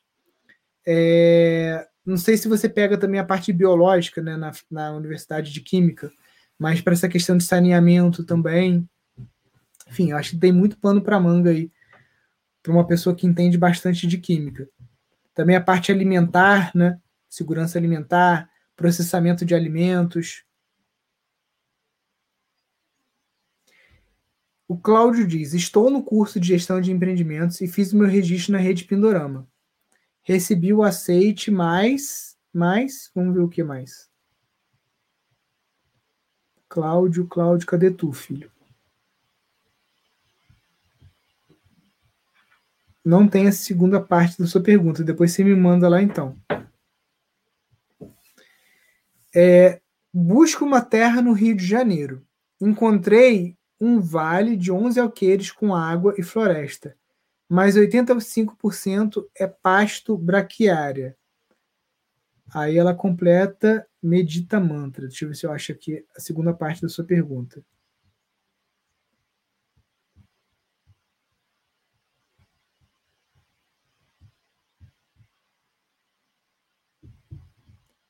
[SPEAKER 1] é, não sei se você pega também a parte biológica né, na, na Universidade de Química, mas para essa questão de saneamento também. Enfim, eu acho que tem muito pano para manga aí para uma pessoa que entende bastante de química. Também a parte alimentar, né? Segurança alimentar, processamento de alimentos. O Cláudio diz: Estou no curso de gestão de empreendimentos e fiz o meu registro na rede Pindorama recebi o aceite mais, mais, vamos ver o que mais. Cláudio, Cláudio, cadê tu, filho? Não tem a segunda parte da sua pergunta, depois você me manda lá então. É, busco uma terra no Rio de Janeiro. Encontrei um vale de 11 alqueires com água e floresta mas 85% é pasto braquiária. Aí ela completa medita mantra. Deixa eu ver se eu acho aqui a segunda parte da sua pergunta.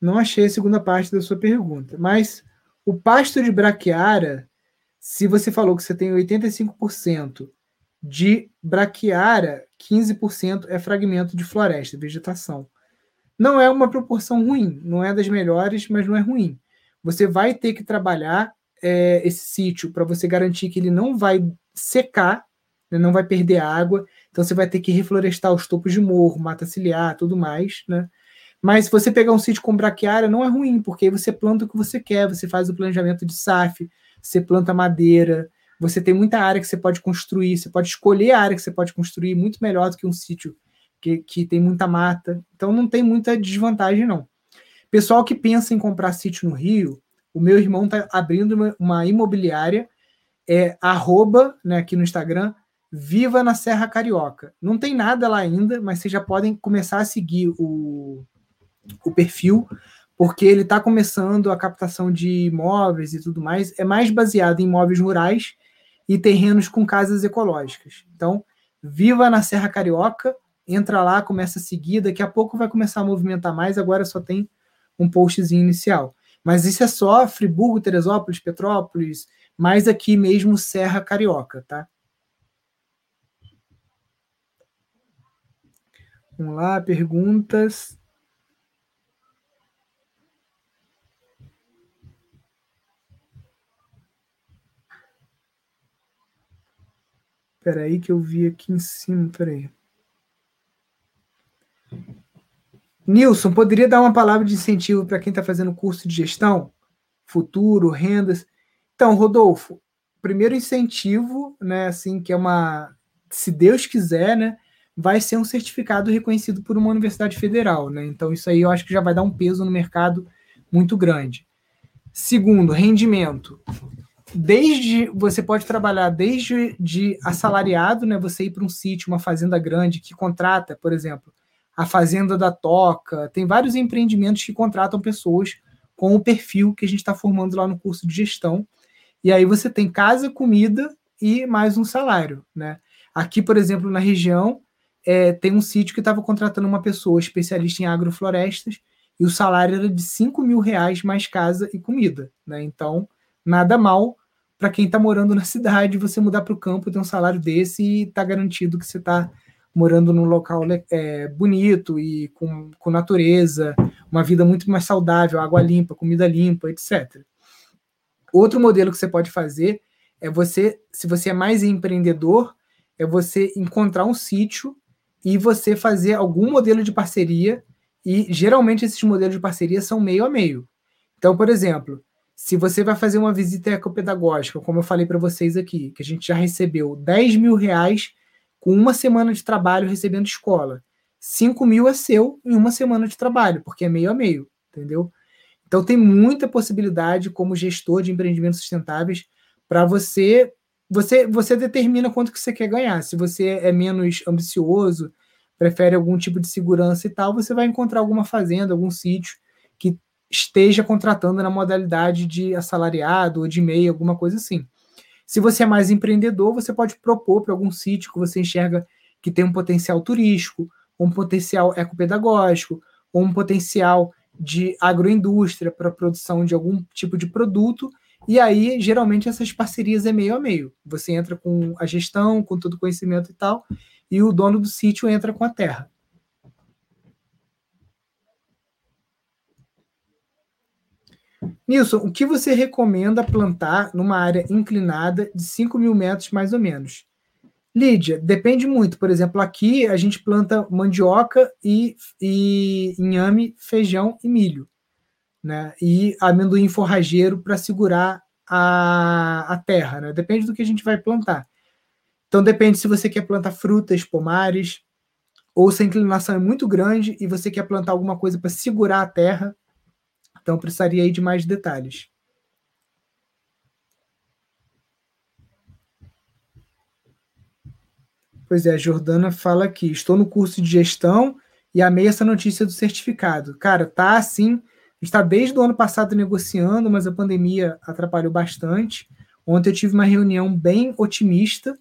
[SPEAKER 1] Não achei a segunda parte da sua pergunta, mas o pasto de braquiária, se você falou que você tem 85% de braquiária, 15% é fragmento de floresta, vegetação. Não é uma proporção ruim, não é das melhores, mas não é ruim. Você vai ter que trabalhar é, esse sítio para você garantir que ele não vai secar, né, não vai perder água. Então você vai ter que reflorestar os topos de morro, mata ciliar, tudo mais, né? Mas se você pegar um sítio com braquiária, não é ruim, porque aí você planta o que você quer, você faz o planejamento de SAF, você planta madeira, você tem muita área que você pode construir, você pode escolher a área que você pode construir muito melhor do que um sítio que, que tem muita mata. Então não tem muita desvantagem, não. Pessoal que pensa em comprar sítio no Rio, o meu irmão está abrindo uma, uma, imobiliária, é arroba, né, aqui no Instagram, Viva na Serra Carioca. Não tem nada lá ainda, mas vocês já podem começar a seguir o, o perfil, porque ele está começando a captação de imóveis e tudo mais. É mais baseado em imóveis rurais e terrenos com casas ecológicas. Então, viva na Serra Carioca, entra lá, começa a seguir, daqui a pouco vai começar a movimentar mais, agora só tem um postzinho inicial. Mas isso é só Friburgo, Teresópolis, Petrópolis, mais aqui mesmo Serra Carioca, tá? Vamos lá, perguntas. Peraí que eu vi aqui em cima, peraí. Nilson, poderia dar uma palavra de incentivo para quem está fazendo curso de gestão? Futuro, rendas. Então, Rodolfo, primeiro incentivo, né, assim, que é uma, se Deus quiser, né, vai ser um certificado reconhecido por uma universidade federal, né? Então isso aí eu acho que já vai dar um peso no mercado muito grande. Segundo, rendimento desde você pode trabalhar desde de assalariado, né? Você ir para um sítio, uma fazenda grande que contrata, por exemplo, a fazenda da Toca. Tem vários empreendimentos que contratam pessoas com o perfil que a gente está formando lá no curso de gestão. E aí você tem casa, comida e mais um salário, né? Aqui, por exemplo, na região, é, tem um sítio que estava contratando uma pessoa especialista em agroflorestas e o salário era de 5 mil reais mais casa e comida, né? Então, nada mal para quem está morando na cidade, você mudar para o campo, ter um salário desse e está garantido que você está morando num local é, bonito e com, com natureza, uma vida muito mais saudável, água limpa, comida limpa, etc. Outro modelo que você pode fazer é você, se você é mais empreendedor, é você encontrar um sítio e você fazer algum modelo de parceria, e geralmente esses modelos de parceria são meio a meio. Então, por exemplo, se você vai fazer uma visita ecopedagógica, como eu falei para vocês aqui, que a gente já recebeu 10 mil reais com uma semana de trabalho recebendo escola. 5 mil é seu em uma semana de trabalho, porque é meio a meio, entendeu? Então tem muita possibilidade como gestor de empreendimentos sustentáveis para você, você você determina quanto que você quer ganhar. Se você é menos ambicioso, prefere algum tipo de segurança e tal, você vai encontrar alguma fazenda, algum sítio que esteja contratando na modalidade de assalariado ou de MEI, alguma coisa assim. Se você é mais empreendedor, você pode propor para algum sítio que você enxerga que tem um potencial turístico, um potencial ecopedagógico, ou um potencial de agroindústria para produção de algum tipo de produto. E aí, geralmente, essas parcerias é meio a meio. Você entra com a gestão, com todo o conhecimento e tal, e o dono do sítio entra com a terra. Nilson, o que você recomenda plantar numa área inclinada de 5 mil metros, mais ou menos? Lídia, depende muito. Por exemplo, aqui a gente planta mandioca e, e inhame, feijão e milho. Né? E amendoim forrageiro para segurar a, a terra. Né? Depende do que a gente vai plantar. Então depende se você quer plantar frutas, pomares, ou se a inclinação é muito grande e você quer plantar alguma coisa para segurar a terra, então precisaria aí de mais detalhes. Pois é, a Jordana fala aqui: estou no curso de gestão e amei essa notícia do certificado. Cara, tá assim, está desde o ano passado negociando, mas a pandemia atrapalhou bastante. Ontem eu tive uma reunião bem otimista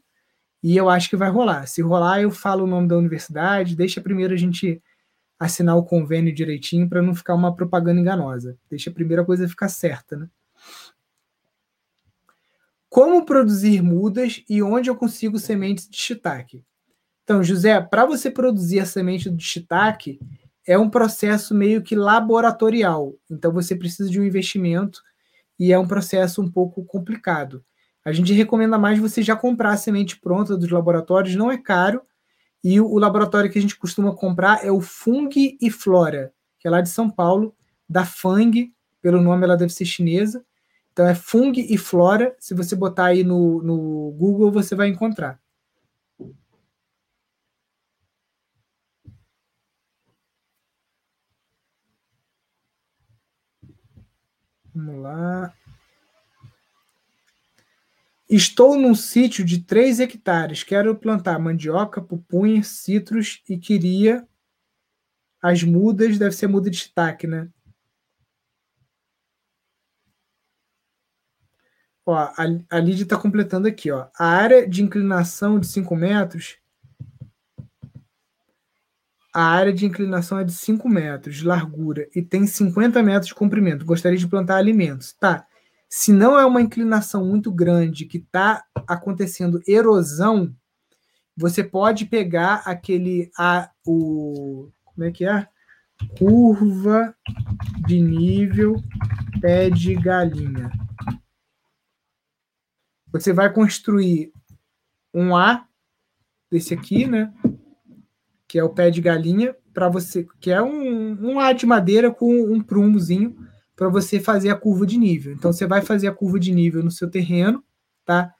[SPEAKER 1] e eu acho que vai rolar. Se rolar, eu falo o nome da universidade, deixa primeiro a gente assinar o convênio direitinho para não ficar uma propaganda enganosa. Deixa a primeira coisa ficar certa, né? Como produzir mudas e onde eu consigo sementes de shiitake? Então, José, para você produzir a semente de shiitake, é um processo meio que laboratorial. Então, você precisa de um investimento e é um processo um pouco complicado. A gente recomenda mais você já comprar a semente pronta dos laboratórios, não é caro, e o, laboratório que a gente costuma comprar é o Fung e Flora, que é lá de São Paulo, da Fang, pelo nome ela deve ser chinesa. Então é Fung e Flora. Se você botar aí no, no Google, você vai encontrar. Vamos lá. Estou num sítio de 3 hectares. Quero plantar mandioca, pupunha, citros e queria as mudas, deve ser muda de destaque, né? Ó, a, a Lídia está completando aqui, ó. A área de inclinação de 5 metros. A área de inclinação é de 5 metros de largura e tem 50 metros de comprimento. Gostaria de plantar alimentos. Tá se não é uma inclinação muito grande que está acontecendo erosão, você pode pegar aquele a o como é que é? Curva de nível pé de galinha. Você vai construir um A desse aqui, né? Que é o pé de galinha para você, que é um, um A de madeira com um prumozinho para você fazer a curva de nível. Então você vai fazer a curva de nível no seu terreno, tá?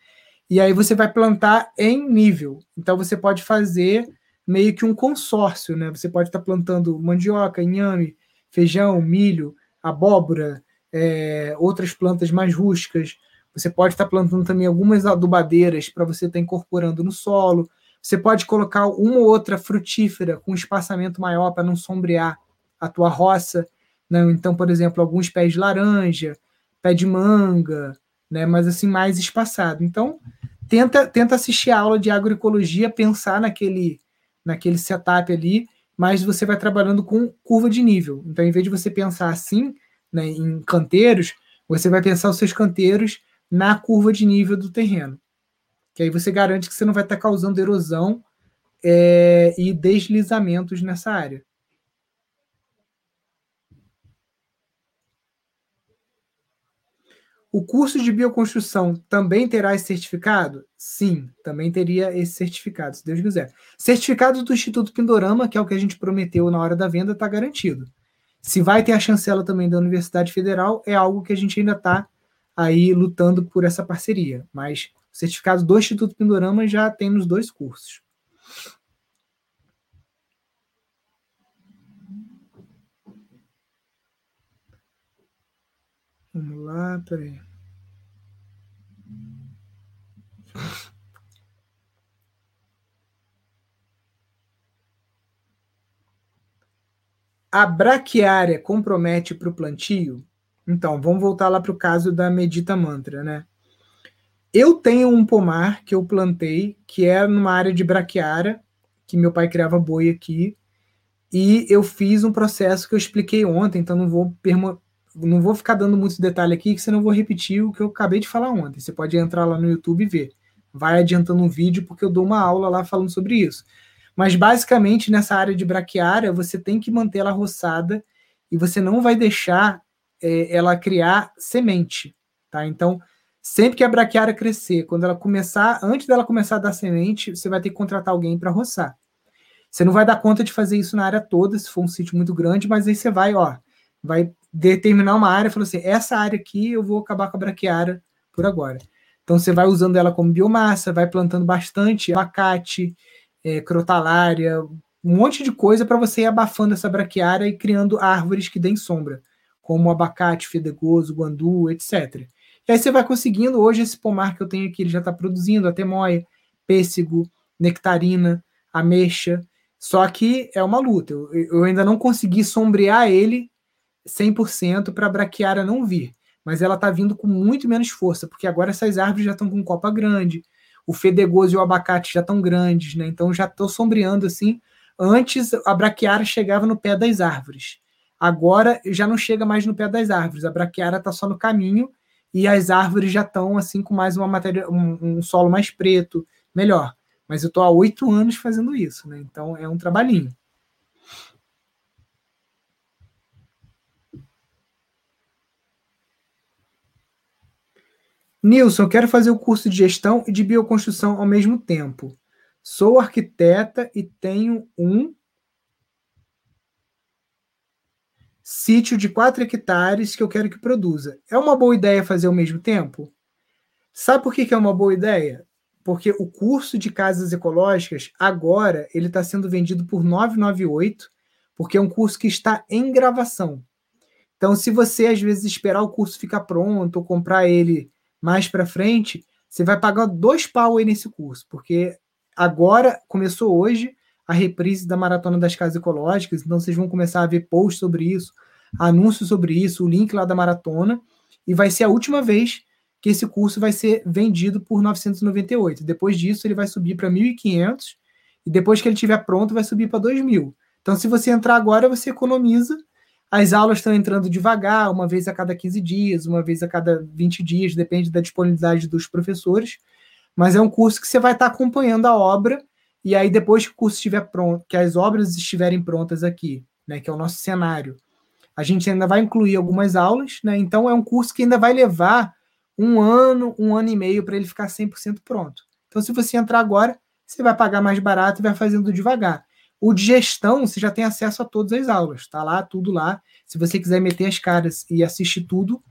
[SPEAKER 1] E aí você vai plantar em nível. Então você pode fazer meio que um consórcio, né? Você pode estar tá plantando mandioca, inhame, feijão, milho, abóbora, é, outras plantas mais rústicas. Você pode estar tá plantando também algumas adubadeiras para você estar tá incorporando no solo. Você pode colocar uma ou outra frutífera com espaçamento maior para não sombrear a tua roça. Né? Então, por exemplo, alguns pés de laranja, pé de manga, né? mas assim, mais espaçado. Então, tenta, tenta assistir a aula de agroecologia, pensar naquele, naquele setup ali, mas você vai trabalhando com curva de nível. Então, em vez de você pensar assim, né, em canteiros, você vai pensar os seus canteiros na curva de nível do terreno. Que aí você garante que você não vai estar causando erosão é, e deslizamentos nessa área. O curso de bioconstrução também terá esse certificado? Sim, também teria esse certificado, se Deus quiser. Certificado do Instituto Pindorama, que é o que a gente prometeu na hora da venda, está garantido. Se vai ter a chancela também da Universidade Federal, é algo que a gente ainda está aí lutando por essa parceria. Mas o certificado do Instituto Pindorama já tem nos dois cursos. Vamos lá, peraí. A braquiária compromete para o plantio? Então, vamos voltar lá para o caso da Medita Mantra, né? Eu tenho um pomar que eu plantei, que é numa área de braquiária, que meu pai criava boi aqui, e eu fiz um processo que eu expliquei ontem, então não vou não vou ficar dando muitos detalhes aqui, que senão eu vou repetir o que eu acabei de falar ontem. Você pode entrar lá no YouTube e ver. Vai adiantando um vídeo, porque eu dou uma aula lá falando sobre isso. Mas basicamente nessa área de braquiária, você tem que manter ela roçada e você não vai deixar é, ela criar semente, tá? Então, sempre que a braquiária crescer, quando ela começar, antes dela começar a dar semente, você vai ter que contratar alguém para roçar. Você não vai dar conta de fazer isso na área toda, se for um sítio muito grande, mas aí você vai, ó, vai determinar uma área falar assim: essa área aqui eu vou acabar com a braquiária por agora. Então você vai usando ela como biomassa, vai plantando bastante abacate, é, crotalária, um monte de coisa para você ir abafando essa braquiária e criando árvores que deem sombra, como abacate, fedegoso, guandu, etc. E aí você vai conseguindo, hoje esse pomar que eu tenho aqui, ele já está produzindo até moia, pêssego, nectarina, ameixa, só que é uma luta. Eu, eu ainda não consegui sombrear ele 100% para a braquiária não vir, mas ela está vindo com muito menos força, porque agora essas árvores já estão com copa grande, o fedegoso e o abacate já estão grandes, né? Então já estou sombreando assim. Antes a braquiária chegava no pé das árvores. Agora já não chega mais no pé das árvores. A braquiária está só no caminho e as árvores já estão assim com mais uma matéria, um, um solo mais preto, melhor. Mas eu estou há oito anos fazendo isso, né? Então é um trabalhinho. Nilson, quero fazer o curso de gestão e de bioconstrução ao mesmo tempo. Sou arquiteta e tenho um sítio de 4 hectares que eu quero que produza. É uma boa ideia fazer ao mesmo tempo? Sabe por que é uma boa ideia? Porque o curso de casas ecológicas, agora, ele está sendo vendido por 998, porque é um curso que está em gravação. Então, se você, às vezes, esperar o curso ficar pronto ou comprar ele mais para frente, você vai pagar dois pau aí nesse curso, porque agora começou hoje a reprise da Maratona das Casas Ecológicas, então vocês vão começar a ver posts sobre isso, anúncios sobre isso, o link lá da maratona, e vai ser a última vez que esse curso vai ser vendido por 998. Depois disso, ele vai subir para 1.500 e depois que ele estiver pronto, vai subir para 2.000. Então, se você entrar agora, você economiza as aulas estão entrando devagar, uma vez a cada 15 dias, uma vez a cada 20 dias, depende da disponibilidade dos professores. Mas é um curso que você vai estar acompanhando a obra, e aí depois que o curso estiver pronto, que as obras estiverem prontas aqui, né, que é o nosso cenário, a gente ainda vai incluir algumas aulas, né? Então é um curso que ainda vai levar um ano, um ano e meio para ele ficar 100% pronto. Então, se você entrar agora, você vai pagar mais barato e vai fazendo devagar. O de gestão, você já tem acesso a todas as aulas, tá lá, tudo lá. Se você quiser meter as caras e assistir tudo,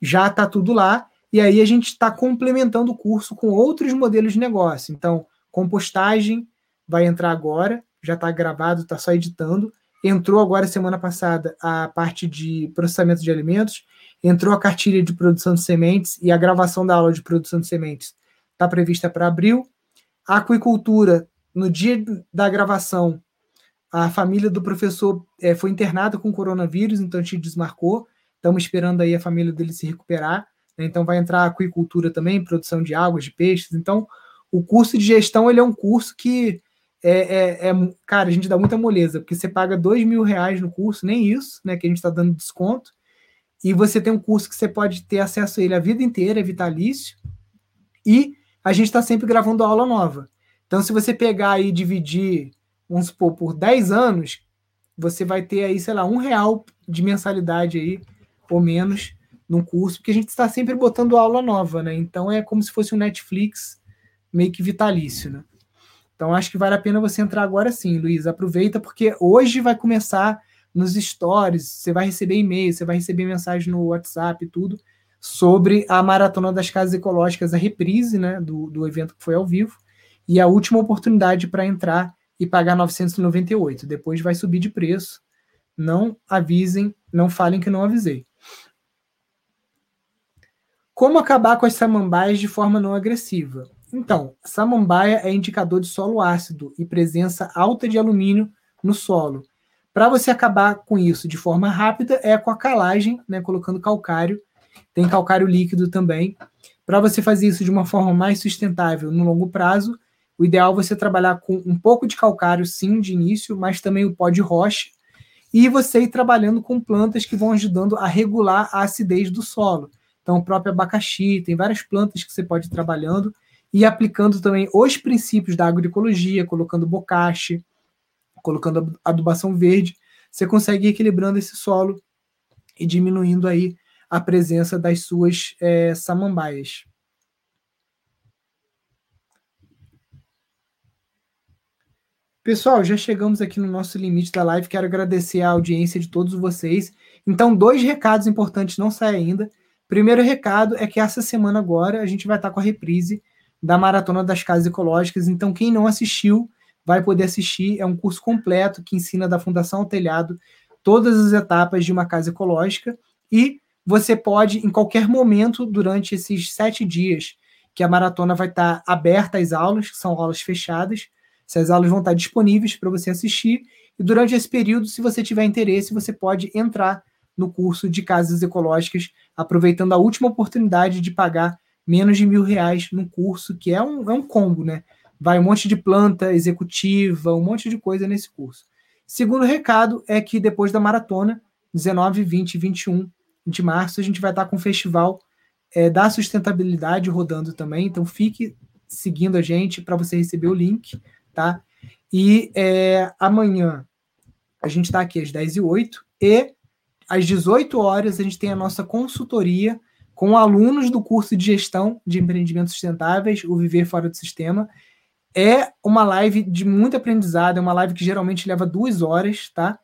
[SPEAKER 1] já tá tudo lá. E aí a gente está complementando o curso com outros modelos de negócio. Então, compostagem vai entrar agora, já está gravado, está só editando. Entrou agora semana passada a parte de processamento de alimentos, entrou a cartilha de produção de sementes e a gravação da aula de produção de sementes está prevista para abril. A aquicultura, no dia da gravação, a família do professor é, foi internada com coronavírus, então a gente desmarcou. Estamos esperando aí a família dele se recuperar. Né? Então vai entrar aquicultura também, produção de águas, de peixes. Então o curso de gestão ele é um curso que é, é, é, cara, a gente dá muita moleza, porque você paga dois mil reais no curso, nem isso, né? Que a gente está dando desconto. E você tem um curso que você pode ter acesso a ele a vida inteira, é vitalício. E a gente está sempre gravando aula nova. Então, se você pegar e dividir vamos supor, por 10 anos, você vai ter aí, sei lá, um real de mensalidade aí, ou menos, num curso, porque a gente está sempre botando aula nova, né? Então é como se fosse um Netflix meio que vitalício, né? Então acho que vale a pena você entrar agora sim, Luiz. Aproveita, porque hoje vai começar nos stories, você vai receber e-mail, você vai receber mensagem no WhatsApp e tudo sobre a Maratona das Casas Ecológicas, a reprise né, do, do evento que foi ao vivo, e a última oportunidade para entrar e pagar 998. Depois vai subir de preço. Não avisem, não falem que não avisei. Como acabar com as samambaias de forma não agressiva? Então, samambaia é indicador de solo ácido e presença alta de alumínio no solo. Para você acabar com isso de forma rápida, é com a calagem, né, colocando calcário. Tem calcário líquido também. Para você fazer isso de uma forma mais sustentável no longo prazo, o ideal é você trabalhar com um pouco de calcário, sim, de início, mas também o pó de rocha, e você ir trabalhando com plantas que vão ajudando a regular a acidez do solo. Então, o próprio abacaxi, tem várias plantas que você pode ir trabalhando e aplicando também os princípios da agroecologia, colocando bocache, colocando adubação verde, você consegue ir equilibrando esse solo e diminuindo aí a presença das suas é, samambaias. Pessoal, já chegamos aqui no nosso limite da live. Quero agradecer a audiência de todos vocês. Então, dois recados importantes não saem ainda. Primeiro recado é que essa semana agora a gente vai estar com a reprise da Maratona das Casas Ecológicas. Então, quem não assistiu vai poder assistir. É um curso completo que ensina da fundação ao telhado todas as etapas de uma casa ecológica. E você pode, em qualquer momento, durante esses sete dias que a maratona vai estar aberta às aulas, que são aulas fechadas, essas aulas vão estar disponíveis para você assistir. E durante esse período, se você tiver interesse, você pode entrar no curso de casas ecológicas, aproveitando a última oportunidade de pagar menos de mil reais no curso, que é um, é um combo, né? Vai um monte de planta executiva, um monte de coisa nesse curso. Segundo recado é que depois da maratona, 19, 20 e 21 de março, a gente vai estar com o festival é, da sustentabilidade rodando também. Então fique seguindo a gente para você receber o link tá? E é, amanhã a gente está aqui às 10 e 8 e às 18 horas a gente tem a nossa consultoria com alunos do curso de gestão de empreendimentos sustentáveis, o Viver Fora do Sistema. É uma live de muito aprendizado, é uma live que geralmente leva duas horas, tá?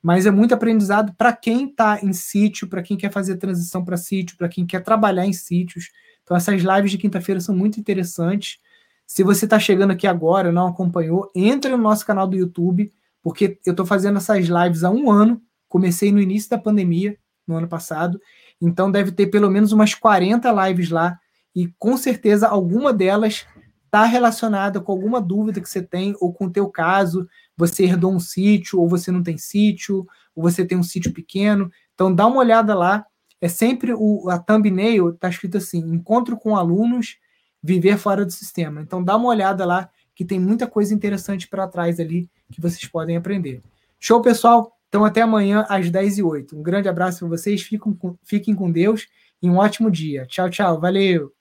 [SPEAKER 1] Mas é muito aprendizado para quem está em sítio, para quem quer fazer transição para sítio, para quem quer trabalhar em sítios. Então, essas lives de quinta-feira são muito interessantes. Se você está chegando aqui agora, não acompanhou, entre no nosso canal do YouTube, porque eu estou fazendo essas lives há um ano. Comecei no início da pandemia, no ano passado. Então deve ter pelo menos umas 40 lives lá. E com certeza alguma delas está relacionada com alguma dúvida que você tem, ou com o teu caso, você herdou um sítio, ou você não tem sítio, ou você tem um sítio pequeno. Então dá uma olhada lá. É sempre o, a thumbnail, está escrito assim: encontro com alunos viver fora do sistema. Então dá uma olhada lá que tem muita coisa interessante para trás ali que vocês podem aprender. Show, pessoal? Então até amanhã às 10 e 8 Um grande abraço para vocês, fiquem com, fiquem com Deus e um ótimo dia. Tchau, tchau. Valeu!